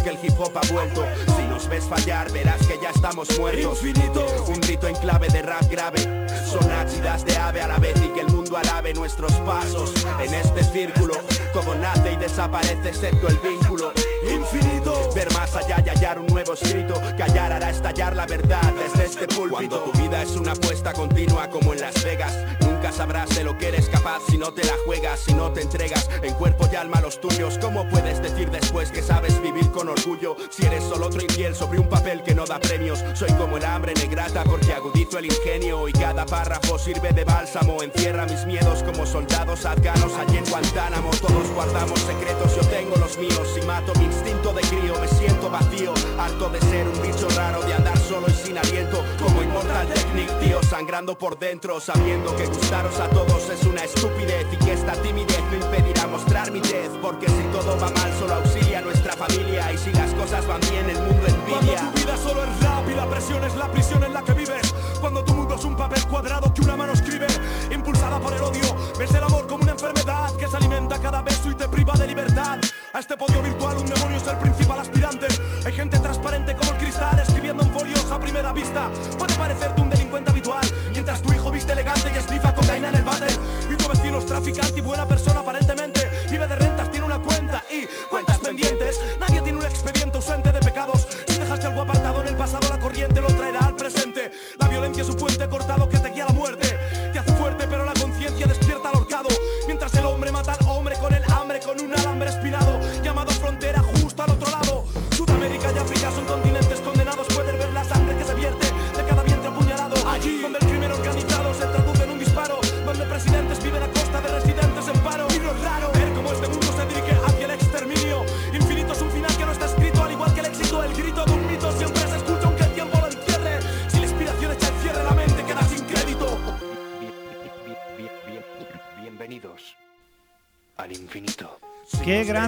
Que el hip hop ha vuelto. Si nos ves fallar, verás que ya estamos muertos. Infinito, un grito en clave de rap grave. Son ácidas de ave a la vez y que el mundo alabe nuestros pasos en este círculo. Como nace y desaparece, seco el vínculo. Infinito, ver más allá y hallar un nuevo escrito. Callar hará estallar la verdad desde este púlpito. Cuando tu vida es una apuesta continua como en Las Vegas, nunca sabrás de lo que eres capaz si no te la juegas, si no te entregas en cuerpo y alma los tuyos. ¿Cómo puedes decir después que sabes vivir con orgullo si eres solo otro infiel sobre un papel que no da premios? Soy como el hambre negrata porque agudizo el ingenio y cada párrafo sirve de bálsamo. Encierra mis miedos como soldados afganos allí en Guantánamo. Todos guardamos secretos, yo tengo los míos y mato mi instinto de crío. Me siento vacío, harto de ser un bicho raro, de andar solo y sin aliento. Como Immortal Technic, tío, sangrando por dentro, sabiendo que gustaros a todos es una estupidez y que esta timidez no impedirá mostrar mi tez. Porque si todo va mal, solo auxilia nuestra familia. Y si las cosas van bien, el mundo envidia. Cuando tu vida solo es rap y la presión es la prisión en la que vives. Cuando tu mundo es un papel cuadrado que una mano escribe, impulsada por el odio. Ves el amor como una enfermedad que se alimenta cada beso y te priva de libertad. A este podio virtual un demonio es el principal aspirante. Hay gente transparente como el cristal escribiendo en folios a primera vista. Puede parecerte un delincuente habitual, mientras tu hijo viste elegante y esnifa cocaína en el váter. Y tu vecino es traficante y buena persona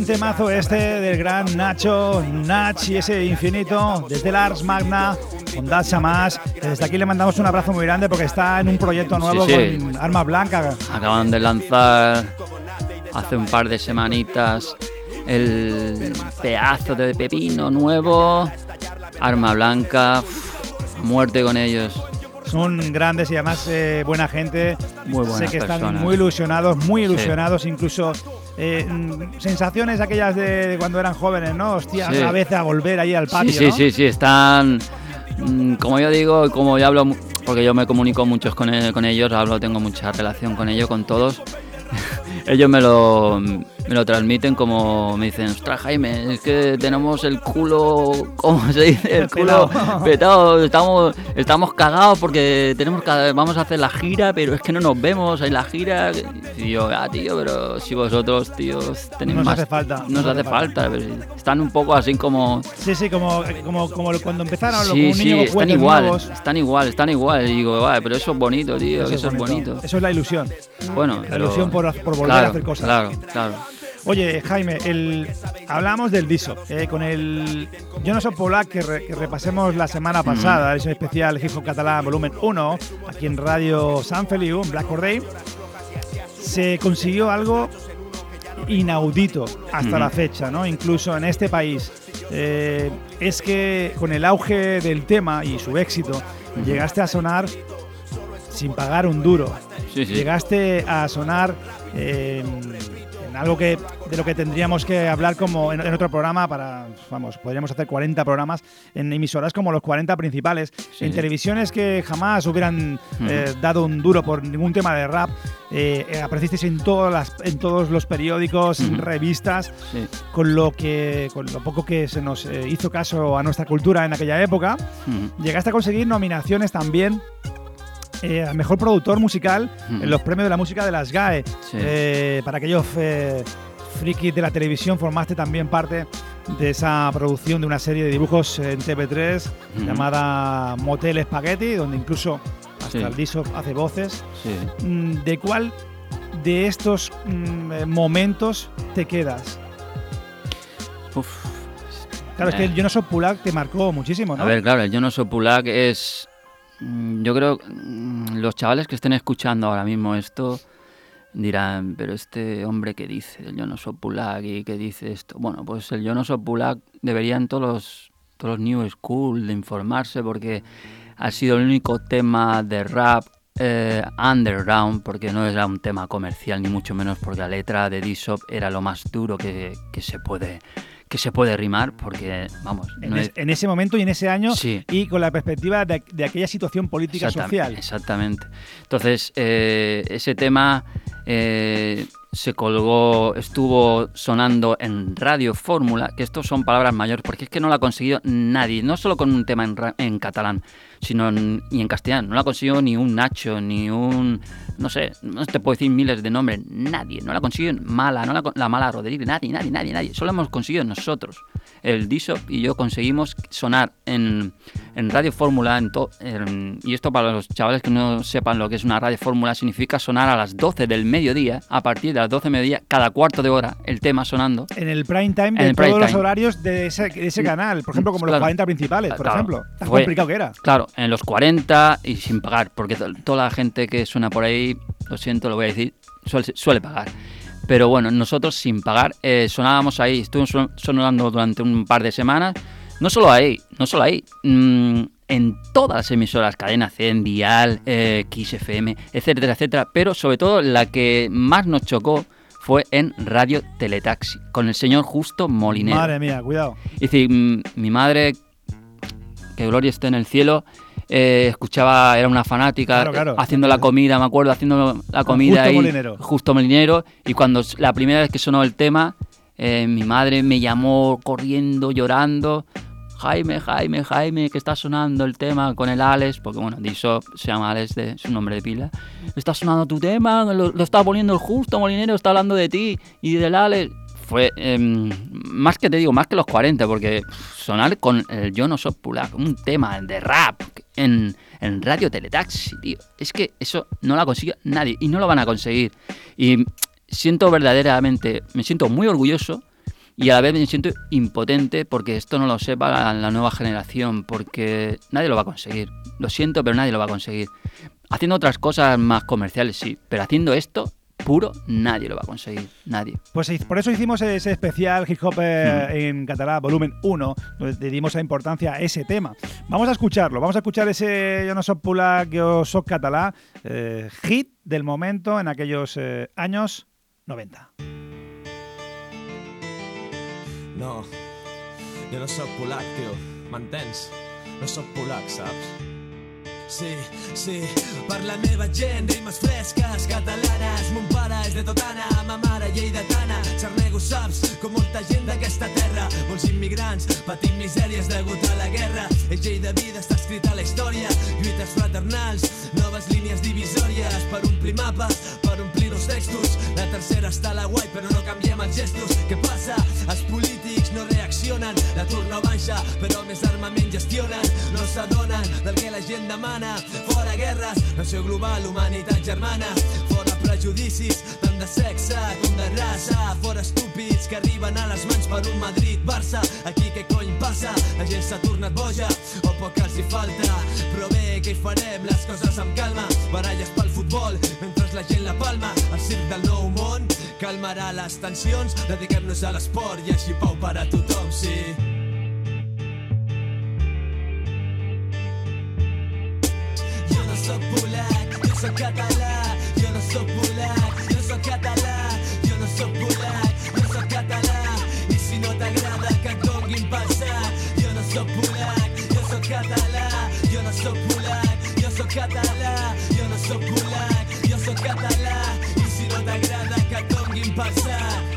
gran temazo este del gran Nacho, Nach y ese infinito, desde el Ars Magna, con Dacha Más. Desde aquí le mandamos un abrazo muy grande porque está en un proyecto nuevo Sí, sí. con Arma Blanca. Acaban de lanzar hace un par de semanitas el pedazo de pepino nuevo, arma blanca, uf, muerte con ellos. Son grandes y además eh, buena gente. Muy sé que están personas. muy ilusionados, muy Sí. ilusionados, incluso eh, mm, sensaciones aquellas de, de cuando eran jóvenes, ¿no? Hostia, Sí. a volver ahí al patio, Sí, sí, ¿no? sí, sí, están, mm, como yo digo, como yo hablo, porque yo me comunico muchos con, e- con ellos, hablo, tengo mucha relación con ellos, con todos. ellos me lo, me lo transmiten como me dicen, ostras Jaime, es que tenemos el culo, ¿cómo se dice? El culo petado, estamos, estamos cagados porque tenemos que, vamos a hacer la gira, pero es que no nos vemos en la gira. Y yo, ah, tío, pero si vosotros, tíos, tenéis No os más... hace falta, No os hace falta. pero están un poco así como... Sí, sí, como, como, como cuando empezaron los Sí, un sí, niño están igual, nuevos. están igual, están igual. Y digo, vale, pero eso es bonito, tío, eso es bonito. Eso es la ilusión. Bueno, La pero- ilusión por, por volver claro, a hacer cosas. Claro, claro. Oye, Jaime, el, hablamos del DISO, eh, con el soy Polac que, re- que repasemos la semana pasada, edición especial Hip Hop Catalán Volumen 1, aquí en Radio San Feliu, en Black Corday, se consiguió algo inaudito hasta la fecha, ¿no? Incluso en este país. Eh, es que con el auge del tema y su éxito, llegaste a sonar sin pagar un duro. Sí, sí. Llegaste a sonar eh, algo que de lo que tendríamos que hablar como en, en otro programa para, vamos, podríamos hacer 40 programas en emisoras como los 40 principales, en sí. televisiones que jamás hubieran eh, dado un duro por ningún tema de rap. Eh, eh, aparecisteis en, todas las, en todos los periódicos, revistas, Sí. con lo que con lo poco que se nos eh, hizo caso a nuestra cultura en aquella época. Llegaste a conseguir nominaciones también eh, mejor productor musical en los premios de la música de las GAE. Sí. Eh, para aquellos eh, frikis de la televisión, formaste también parte de esa producción de una serie de dibujos en TV3 Ujú. llamada Motel Spaghetti, donde incluso hasta Sí. el Diso hace voces. Sí. Mm, ¿De cuál de estos mm, eh, momentos te quedas? Uf. Claro, es que el Yo no soy Pulac te marcó muchísimo, ¿no? A ver, claro, el Yo no soy Pulac es. Mm, Yo creo mm, los chavales que estén escuchando ahora mismo esto dirán, pero este hombre que dice el soy Pulac y que dice esto. Bueno, pues el soy Pulac deberían todos los, todos los New School de informarse porque ha sido el único tema de rap eh, underground, porque no era un tema comercial, ni mucho menos porque la letra de D-Shop era lo más duro que, que se puede que se puede rimar, porque, vamos, En, no es- es- en ese momento y en ese año Sí. y con la perspectiva de, de aquella situación política Exactam- social. Exactamente. Entonces, eh, ese tema eh, se colgó, estuvo sonando en Radio Fórmula, que estos son palabras mayores, porque es que no lo ha conseguido nadie, no solo con un tema en, en catalán, sino y en castellano. No lo ha conseguido ni un Nacho, ni un, no sé, no te puedo decir miles de nombres, nadie. No la ha conseguido Mala, no la, la Mala Rodríguez, nadie, nadie, nadie, nadie. Solo hemos conseguido nosotros. El Dishop y yo conseguimos sonar en, en Radio Fórmula, en to- en- y esto para los chavales que no sepan lo que es una Radio Fórmula, significa sonar a las 12 del mediodía, a partir de las 12 del mediodía, cada cuarto de hora, el tema sonando. En el prime time En de todos los horarios de ese, de ese canal, por ejemplo, como los Claro. 40 principales, por Claro. ejemplo. Tan Fue- complicado que era. Claro, en los 40 y sin pagar, porque to- toda la gente que suena por ahí, lo siento, lo voy a decir, suele, suele pagar. Pero bueno, nosotros sin pagar eh, sonábamos ahí, estuvimos son- sonando durante un par de semanas, no solo ahí, no solo ahí, mm, en todas las emisoras, Cadena C, Vial, eh, Kiss FM, etcétera, etcétera, pero sobre todo la que más nos chocó fue en Radio Teletaxi, con el señor Justo Molinero. Madre mía, cuidado. Es decir, mm, mi madre, que Gloria esté en el cielo, eh, escuchaba, era una fanática, Claro, claro. haciendo la comida, me acuerdo, haciendo la comida Justo ahí, Molinero. justo molinero, y cuando la primera vez que sonó el tema, eh, mi madre me llamó corriendo, llorando, Jaime, Jaime, Jaime, que está sonando el tema con el Alex, porque bueno, Diso se llama Alex, de su nombre de pila. Está sonando tu tema, lo, lo está poniendo el justo Molinero, está hablando de ti y del Alex. Fue em, más que te digo, más que los 40, porque sonar con el Yo no soy Pulac, un tema de rap en, en Radio Teletaxi, tío. Es que eso no lo ha conseguido nadie y no lo van a conseguir. Y siento verdaderamente, me siento muy orgulloso y a la vez me siento impotente porque esto no lo sepa la, la nueva generación, porque nadie lo va a conseguir. Lo siento, pero nadie lo va a conseguir. Haciendo otras cosas más comerciales, sí, pero haciendo esto puro, nadie lo va a conseguir. Nadie. Pues por eso hicimos ese especial hip hop eh, en catalán, volumen 1, donde le dimos la importancia a ese tema. Vamos a escucharlo, vamos a escuchar ese Yo no soy pulac, yo soy catalá, eh, hit del momento en aquellos eh, años 90. No, jo no sóc polac, tio. M'entens? No sóc polac, saps? Sí, sí, per la meva gent, rimes fresques, catalanes. Mon pare és de Totana, ma mare lleidatana. Xarnego, saps, com molta gent d'aquesta terra. Molts immigrants patint misèries degut a la guerra. És llei de vida, està escrita a la història. Lluites fraternals, noves línies divisòries. Per omplir mapes, per omplir els textos. La tercera està a la guai, però no canviem els gestos. Què passa? Els polítics reaccionen, l'atur no baixa, però més armament gestionen. No s'adonen del que la gent demana. Fora guerres, nació global, humanitat germana. Fora prejudicis, tant de sexe com de raça. Fora estúpids que arriben a les mans per un Madrid-Barça. Aquí què cony passa? La gent s'ha tornat boja o poc els hi falta. Però bé, què hi farem? Les coses amb calma. Baralles pel futbol, mentre la gent la palma. El circ del nou món calmarà les tensions. Dediquem-nos a l'esport i així pau per a tothom, sí. Jo no sóc polac, jo sóc català. Jo no sóc polac, jo sóc català. Jo no sóc polac, jo sóc català. I si no t'agrada que et donguin per sac. Jo no sóc polac, jo sóc català. Jo no sóc polac, jo sóc català. Jo no sóc polac, jo sóc català. Donguin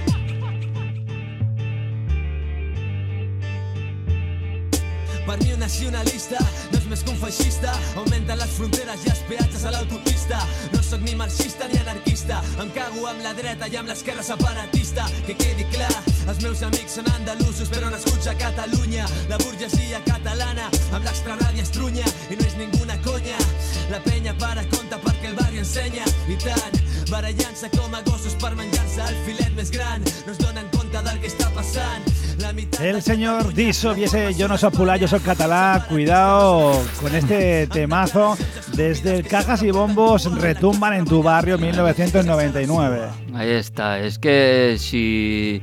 per mi un nacionalista no és més que un feixista. Augmenten les fronteres i els peatges a l'autopista. No sóc ni marxista ni anarquista. Em cago amb la dreta i amb l'esquerra separatista. Que quedi clar, els meus amics són andalusos però nascuts a Catalunya. La burgesia catalana amb l'extraràdia estrunya i no és ninguna conya. La penya para compte perquè el barri ensenya. I tant, barallant-se com a gossos per menjar-se el filet més gran. No es donen compte del que està passant. La meitat El señor Diso y ese Yo no soy pulá, yo soy catalá. Cuidado con este temazo. Desde el Cajas y Bombos retumban en tu barrio 1999. Ahí está. Es que si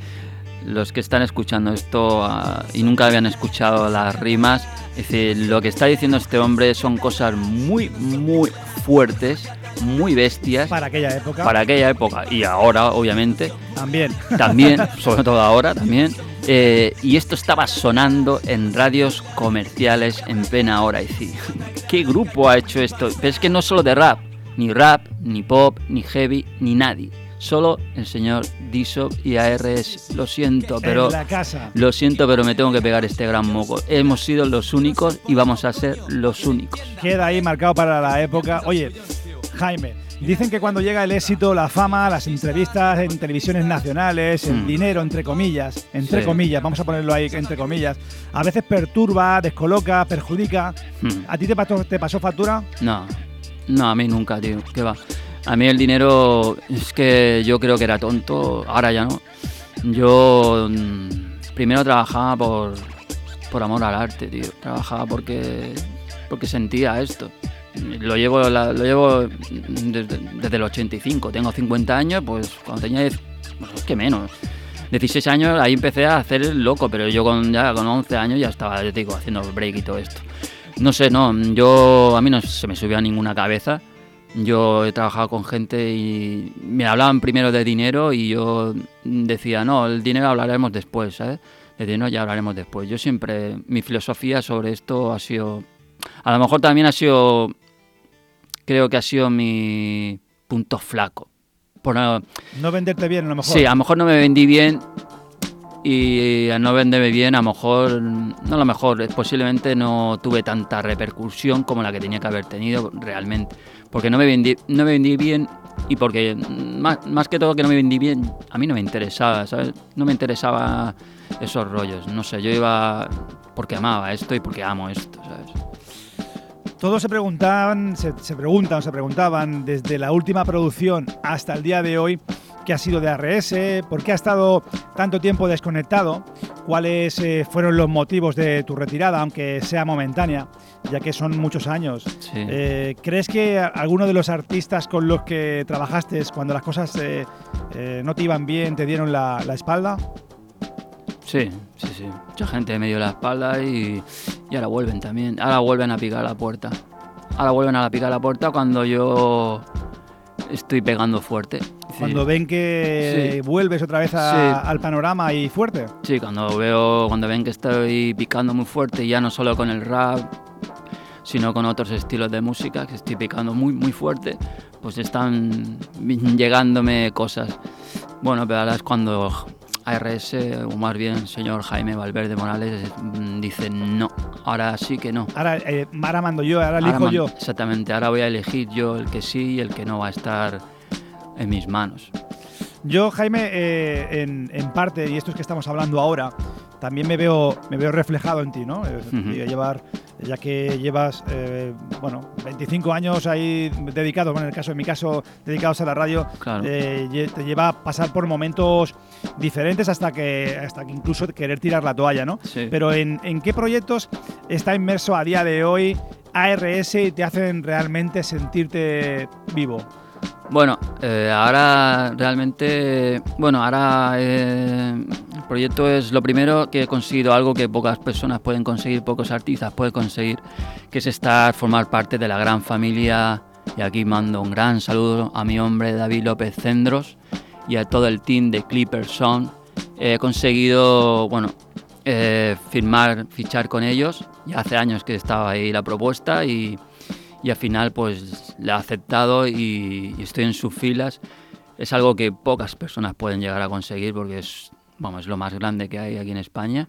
los que están escuchando esto ah, y nunca habían escuchado las rimas, es decir, lo que está diciendo este hombre son cosas muy, muy fuertes, muy bestias Para aquella época. para aquella época y ahora, obviamente, También. también, sobre todo ahora también. Eh, y esto estaba sonando en radios comerciales en plena hora. Y decir, ¿qué grupo ha hecho esto? Pero es que no solo de rap, ni rap, ni pop, ni heavy, ni nadie. Solo el señor Dissop y ARS. Lo siento, pero en la casa. lo siento, pero me tengo que pegar este gran moco. Hemos sido los únicos y vamos a ser los únicos. Queda ahí marcado para la época. Oye, Jaime, dicen que cuando llega el éxito, la fama, las entrevistas en televisiones nacionales, el Mm. dinero, entre comillas, entre Sí. comillas, vamos a ponerlo ahí entre comillas, a veces perturba, descoloca, perjudica. Hmm. ¿A ti te pasó, te pasó factura? No, no, a mí nunca, tío. ¿Qué va? A mí el dinero es que yo creo que era tonto, ahora ya no. Yo mm, primero trabajaba por, por amor al arte, tío. Trabajaba porque, porque sentía esto. Lo llevo, lo llevo desde, el 85. Tengo 50 años, pues cuando tenía 10, pues menos. 16 años ahí empecé a hacer el loco, pero yo con, ya con 11 años ya estaba, yo te digo, haciendo break y todo esto. No sé, no, yo a mí no se me subió a ninguna cabeza. Yo he trabajado con gente y me hablaban primero de dinero y yo decía, no, el dinero hablaremos después, ¿sabes? De dinero ya hablaremos después. Yo siempre, mi filosofía sobre esto ha sido, a lo mejor también ha sido, creo que ha sido mi punto flaco. Por no- No venderte bien, a lo mejor. Sí, a lo mejor no me vendí bien y al no venderme bien, a lo mejor, no a lo mejor, eh, posiblemente no tuve tanta repercusión como la que tenía que haber tenido realmente. Porque no me vendí, no me vendí bien y porque mm, más, más que todo que no me vendí bien, a mí no me interesaba, ¿sabes? No me interesaba esos rollos, no sé, yo iba porque amaba esto y porque amo esto, ¿sabes? Todos se preguntaban, se, se preguntan se preguntaban desde la última producción hasta el día de hoy qué ha sido de ARS, por qué ha estado tanto tiempo desconectado, cuáles eh, fueron los motivos de tu retirada, aunque sea momentánea, ya que son muchos años. Sí. Eh, ¿Crees que alguno de los artistas con los que trabajaste cuando las cosas eh, eh, no te iban bien te dieron la, la espalda? Sí, sí, sí. Mucha gente me dio la espalda y, y ahora vuelven también. Ahora vuelven a picar la puerta. Ahora vuelven a picar la puerta cuando yo estoy pegando fuerte. Sí. Cuando ven que Sí. vuelves otra vez a- Sí. al panorama y fuerte. Sí, cuando veo, cuando ven que estoy picando muy fuerte, ya no solo con el rap, sino con otros estilos de música que estoy picando muy, muy fuerte, pues están llegándome cosas. Bueno, pero ahora es cuando ARS, o más bien señor Jaime Valverde Morales, mm, dice no, ahora sí que no. Ahora, eh, ahora mando yo, ahora elijo yo. Exactamente, ahora voy a elegir yo el que sí y el que no va a estar en mis manos. Yo, Jaime, eh, en, en parte, y esto es que estamos hablando ahora, también me veo, me veo reflejado en ti, ¿no? Llevar, ya que llevas, eh, bueno, 25 años ahí dedicados, bueno, en el caso, en mi caso, dedicados a la radio, Claro. eh, te lleva a pasar por momentos diferentes hasta que, hasta que incluso querer tirar la toalla, ¿no? Sí. Pero ¿en, en qué proyectos está inmerso a día de hoy ARS y te hacen realmente sentirte vivo? Bueno, eh, ahora realmente, bueno, ahora eh, el proyecto es lo primero que he conseguido algo que pocas personas pueden conseguir, pocos artistas pueden conseguir, que es estar, formar parte de la gran familia. Y aquí mando un gran saludo a mi hombre David López Cendros y a todo el team de Clipper Sound. He conseguido, bueno, eh, firmar, fichar con ellos. Ya hace años que estaba ahí la propuesta y, y al final pues la he aceptado y, y estoy en sus filas. Es algo que pocas personas pueden llegar a conseguir porque es, vamos, es lo más grande que hay aquí en España.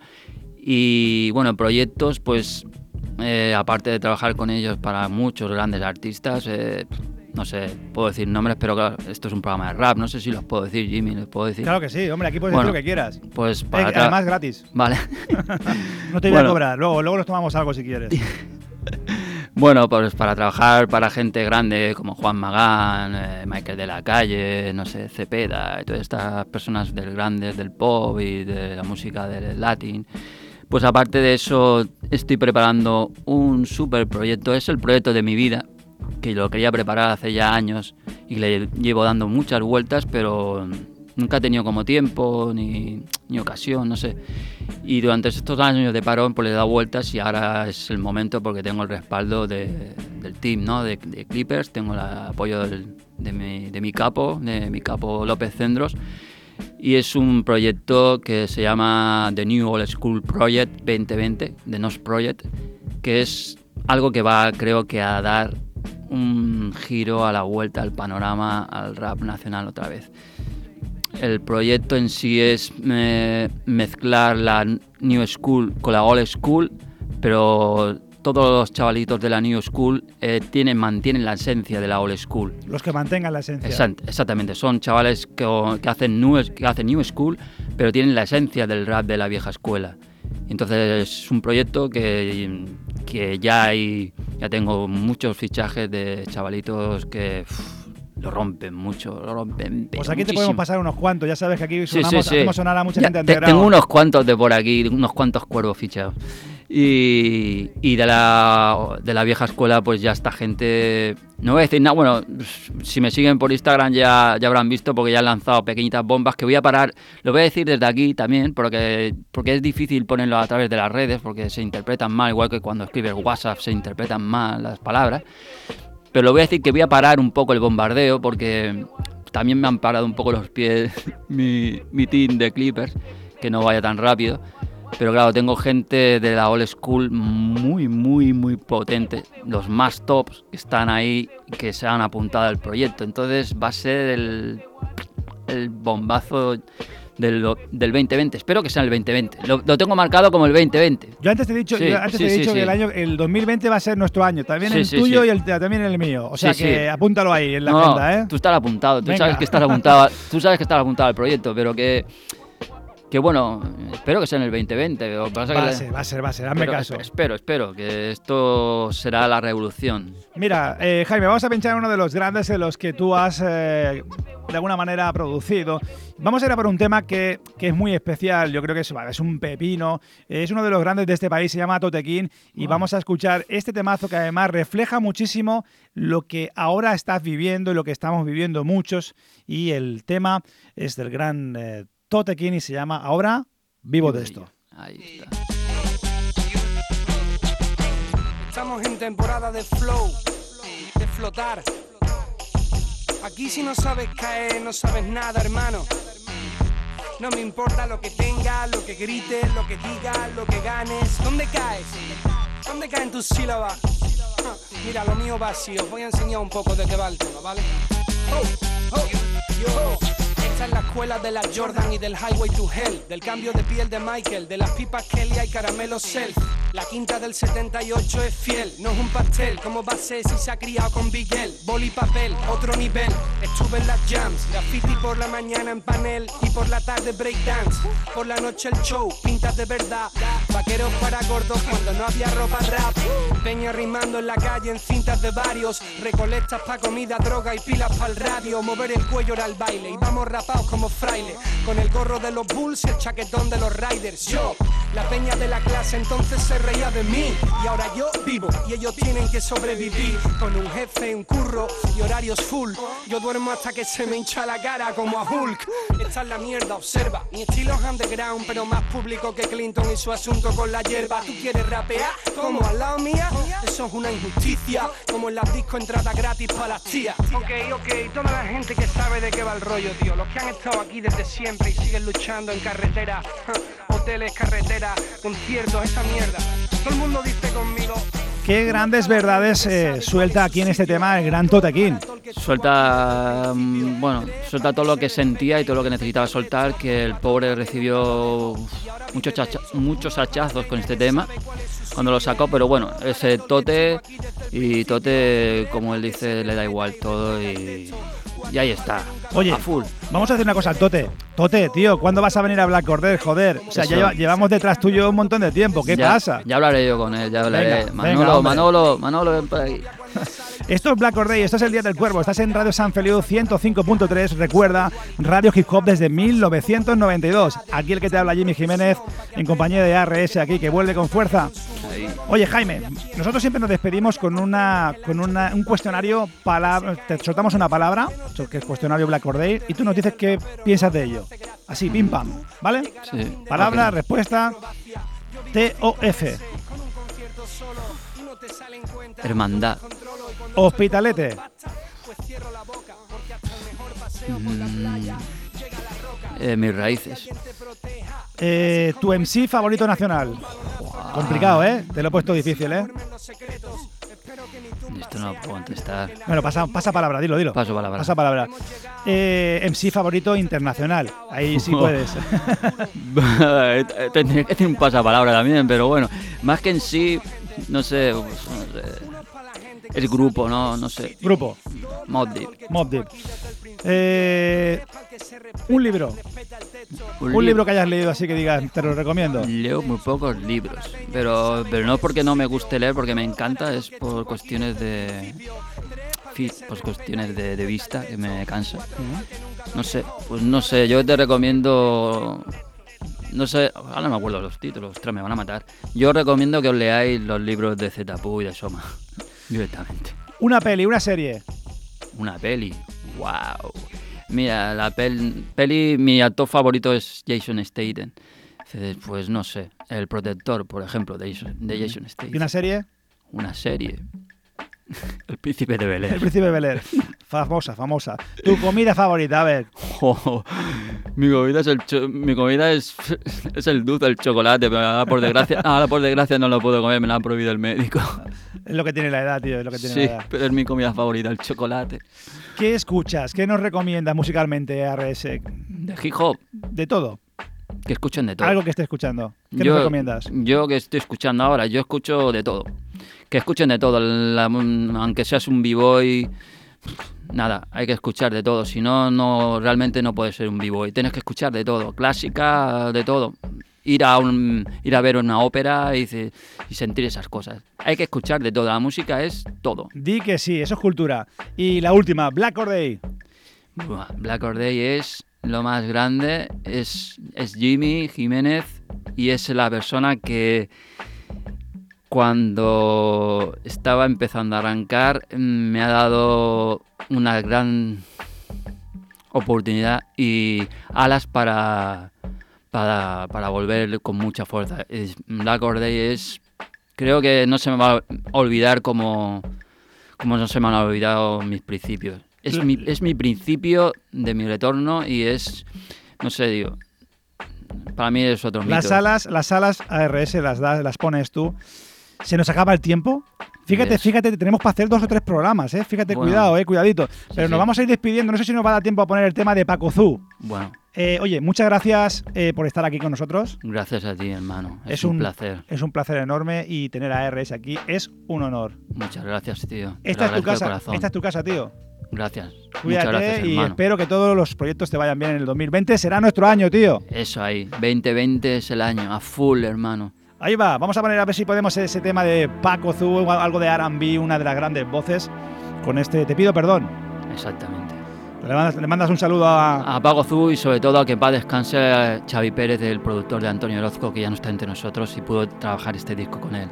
Y bueno, proyectos, pues eh, aparte de trabajar con ellos para muchos grandes artistas, eh, no sé, puedo decir nombres, pero claro, esto es un programa de rap, no sé si los puedo decir, Jimmy, los puedo decir. Claro que sí, hombre, aquí puedes Bueno, decir lo que quieras. Pues Eh, para tra- además, gratis. Vale. No te voy a Bueno. cobrar, luego, luego nos tomamos algo si quieres. Bueno, pues para trabajar para gente grande como Juan Magán, eh, Michael de la Calle, no sé, Cepeda, todas estas personas del grandes del pop y de la música del latín. Pues aparte de eso, estoy preparando un super proyecto, es el proyecto de mi vida, que lo quería preparar hace ya años y le llevo dando muchas vueltas, pero nunca he tenido como tiempo ni, ni ocasión, no sé. Y durante estos años de parón pues le he dado vueltas y ahora es el momento porque tengo el respaldo de- del team, ¿no? De, de Clippers, tengo el apoyo del- de, mi, de mi capo, de mi capo López Cendros. Y es un proyecto que se llama The New Old School Project 2020, The NOS Project, que es algo que va, creo que, a dar un giro a la vuelta al panorama al rap nacional otra vez. El proyecto en sí es eh, mezclar la New School con la Old School, pero todos los chavalitos de la New School eh, tienen, mantienen la esencia de la Old School. Los que mantengan la esencia. Exact- exactamente, son chavales que, que hacen new, que hacen new School, pero tienen la esencia del rap de la vieja escuela. Entonces es un proyecto que, que ya hay, ya tengo muchos fichajes de chavalitos que lo rompen mucho, lo rompen. Pues aquí te muchísimo. podemos pasar unos cuantos, ya sabes que aquí Sí, sonamos, sí, sí. hacemos sonar a mucha Ya, gente te-. Tengo unos cuantos de por aquí, unos cuantos cuervos fichados. Y, y de, la, de la vieja escuela, pues ya esta gente. No voy a decir nada, bueno, si me siguen por Instagram ya, ya habrán visto porque ya han lanzado pequeñitas bombas que voy a parar. Lo voy a decir desde aquí también, porque, porque es difícil ponerlo a través de las redes, porque se interpretan mal, igual que cuando escribes WhatsApp se interpretan mal las palabras. Pero lo voy a decir que voy a parar un poco el bombardeo porque también me han parado un poco los pies mi, mi team de Clippers, que no vaya tan rápido. Pero claro, tengo gente de la old school muy, muy, muy potente. Los más tops que están ahí, que se han apuntado al proyecto. Entonces va a ser el, el bombazo del, del 2020. Espero que sea el 2020. Lo, lo tengo marcado como el 2020. Yo antes te he dicho, Sí, yo antes sí, te he dicho sí. que el año el 2020 va a ser nuestro año, también el tuyo y el, también el mío. O sea que apúntalo ahí en la No, agenda, ¿eh? Tú estás apuntado, tú Venga. sabes que estás apuntado, tú sabes que estás apuntado al proyecto, pero que que bueno, espero que sea en el 2020. Lo que pasa Va que a ser, va a ser, va a ser, hazme pero caso. Espero, espero que esto será la revolución. Mira, eh, Jaime, vamos a pinchar uno de los grandes en los que tú has eh, de alguna manera producido. Vamos a ir a por un tema que, que es muy especial, yo creo que es, un pepino, es uno de los grandes de este país, se llama Totequín, y vamos a escuchar este temazo que además refleja muchísimo lo que ahora estás viviendo y lo que estamos viviendo muchos, y el tema es del gran eh, Totequín y se llama Ahora vivo de esto. Ahí está. Estamos en temporada de flow, de flotar. Aquí si no sabes caer, no sabes nada, hermano. No me importa lo que tengas, lo que grites, lo que digas, lo que ganes. ¿Dónde caes? ¿Dónde caen tus sílabas? Mira, lo mío va así, os voy a enseñar un poco de qué va el tema, ¿vale? Oh, oh, yo. Esta es la escuela de la Jordan y del Highway to Hell, del cambio de piel de Michael, de las pipas Kelly y caramelo Self. La quinta del 78 es fiel, no es un pastel, como va a ser si se ha criado con Bigel, boli papel, otro nivel. Estuve en las jams, graffiti por la mañana en panel y por la tarde breakdance. Por la noche el show, pintas de verdad, vaqueros para gordos cuando no había ropa rap. Peña rimando en la calle en cintas de varios, recolectas pa' comida, droga y pilas para el radio. Mover el cuello era el baile y vamos como fraile, con el gorro de los bulls y el chaquetón de los riders. Yo, la peña de la clase entonces se reía de mí y ahora yo vivo y ellos tienen que sobrevivir con un jefe, un curro y horarios full. Yo duermo hasta que se me hincha la cara como a Hulk. Esta es la mierda, observa. Mi estilo es underground, pero más público que Clinton y su asunto con la hierba. ¿Tú quieres rapear como al lado mía? Eso es una injusticia, como en las discos entrada gratis para las tías. Ok, ok, toda la gente que sabe de qué va el rollo, tío. Que han estado aquí desde siempre y siguen luchando en carretera, hoteles, carretera, conciertos, esa mierda. Todo el mundo dice conmigo. Qué grandes verdades eh, suelta aquí en este tema el gran Totequín. Suelta, mm, bueno, suelta todo lo que sentía y todo lo que necesitaba soltar, que el pobre recibió muchos, chacha- muchos hachazos con este tema cuando lo sacó, pero bueno, ese Tote y Tote, como él dice, le da igual todo y, y ahí está, Oye, a full. vamos a hacer una cosa al Tote. Tote, tío, ¿cuándo vas a venir a Black Order? Joder, o sea, ya Eso. lleva- llevamos detrás tuyo un montón de tiempo. ¿Qué Ya- pasa? Ya hablaré yo con él, ya hablaré. Venga, venga, Manolo. Manolo, Manolo, ven por ahí. Esto es Black y esto es el Día del Cuervo. Estás en Radio San Feliu 105.3. Recuerda, Radio Hip Hop desde 1992. Aquí el que te habla Jimmy Jiménez en compañía de ARS aquí que vuelve con fuerza. Oye Jaime, nosotros siempre nos despedimos con una con una- un cuestionario palabra, te soltamos una palabra, que es cuestionario Black Order y tú nos dices qué piensas de ello. Así, pim pam, ¿vale? Sí. Palabra, respuesta, T-O-F. Hermandad. Hospitalete. Mm, eh, mis raíces. Eh, tu MC favorito nacional. Complicado, ¿eh? Te lo he puesto difícil, ¿eh? Esto no lo puedo contestar. Bueno, pasa, pasa palabra, dilo, dilo. Paso palabra. Pasa palabra. Eh, MC favorito internacional. Ahí sí puedes. Tendría que decir un pasapalabra también, pero bueno, más que en sí, no sé, pues, no sé. Es grupo, ¿no? No sé. Grupo. Mob Deep. Mob Deep. Eh, un libro. Un, lib- libro que hayas leído así que digas, te lo recomiendo. Leo muy pocos libros, pero, pero no porque no me guste leer, porque me encanta, es por cuestiones de. Pues cuestiones de, de vista que me cansa. No sé, pues no sé, yo te recomiendo. No sé, ahora no me acuerdo los títulos, ostras, me van a matar. Yo recomiendo que os leáis los libros de Zetapu y de Soma, directamente. Una peli, una serie. Una peli, wow. Mira, la pel- peli, mi actor favorito es Jason Statham. Pues no sé, El Protector, por ejemplo, de Jason, de Jason Statham. ¿Y una serie? Una serie. El Príncipe de Bel El Air. Príncipe Bel Air. Famosa, famosa. Tu comida favorita, a ver. Oh, mi comida es el cho- mi comida es, es el dulce, el chocolate, pero ahora por desgracia, ahora por desgracia no lo puedo comer, me lo ha prohibido el médico. Es lo que tiene la edad, tío, es lo que tiene Sí, la edad. pero es mi comida favorita, el chocolate. ¿Qué escuchas? ¿Qué nos recomiendas musicalmente, RS? De hip hop, De todo. que escuchen de todo. Algo que esté escuchando. ¿Qué yo, nos recomiendas? Yo que estoy escuchando ahora, yo escucho de todo. Que escuchen de todo, la- aunque seas un b-boy, nada, hay que escuchar de todo. Si no, no realmente no puedes ser un b-boy. Tienes que escuchar de todo, clásica, de todo. Ir a, un, ir a ver una ópera y, sentir esas cosas. Hay que escuchar de todo, la música es todo. Di que sí, eso es cultura. Y la última, Black or Day. Buah, Black Or Day es lo más grande, es, es Jimmy Jiménez y es la persona que cuando estaba empezando a arrancar mm, me ha dado una gran oportunidad y alas para, para, para volver con mucha fuerza. Es- Black Day es, creo que no se me va a olvidar como, como no se me han olvidado mis principios. Es mi, es mi principio de mi retorno y es, no sé, digo, para mí es otro mito. Las salas, las salas ARS las, das, las pones tú. ¿Se nos acaba el tiempo? Fíjate, Yes. fíjate, tenemos para hacer dos o tres programas, ¿eh? Fíjate, Bueno. cuidado, ¿eh? Cuidadito. Pero sí. nos vamos a ir despidiendo. No sé si nos va a dar tiempo a poner el tema de Paco Zú. Bueno, Eh, oye, muchas gracias eh, por estar aquí con nosotros. gracias a ti, hermano. Es, Es un, un- placer. Es un placer enorme y tener a RS aquí es un honor. Muchas gracias, tío. Esta es tu casa, esta es tu casa, tío. Gracias. Cuídate Muchas gracias, y hermano. espero que todos los proyectos te vayan bien en el 2020. Será nuestro año, tío. Eso ahí. 2020 es el año. A full, hermano. Ahí va, vamos a poner a ver si podemos ese tema de Paco Zú, algo de R&B, una de las grandes voces. Con este, te pido perdón. Exactamente. Le mandas, le mandas un saludo a, A Pago Zú y sobre todo a que paz descanse Xavi Pérez, el productor de Antonio Orozco, que ya no está entre nosotros y pudo trabajar este disco con él.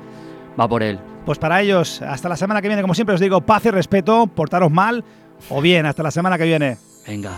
Va por él. Pues para ellos, hasta la semana que viene, como siempre os digo, paz y respeto, portaros mal o bien, hasta la semana que viene. Venga.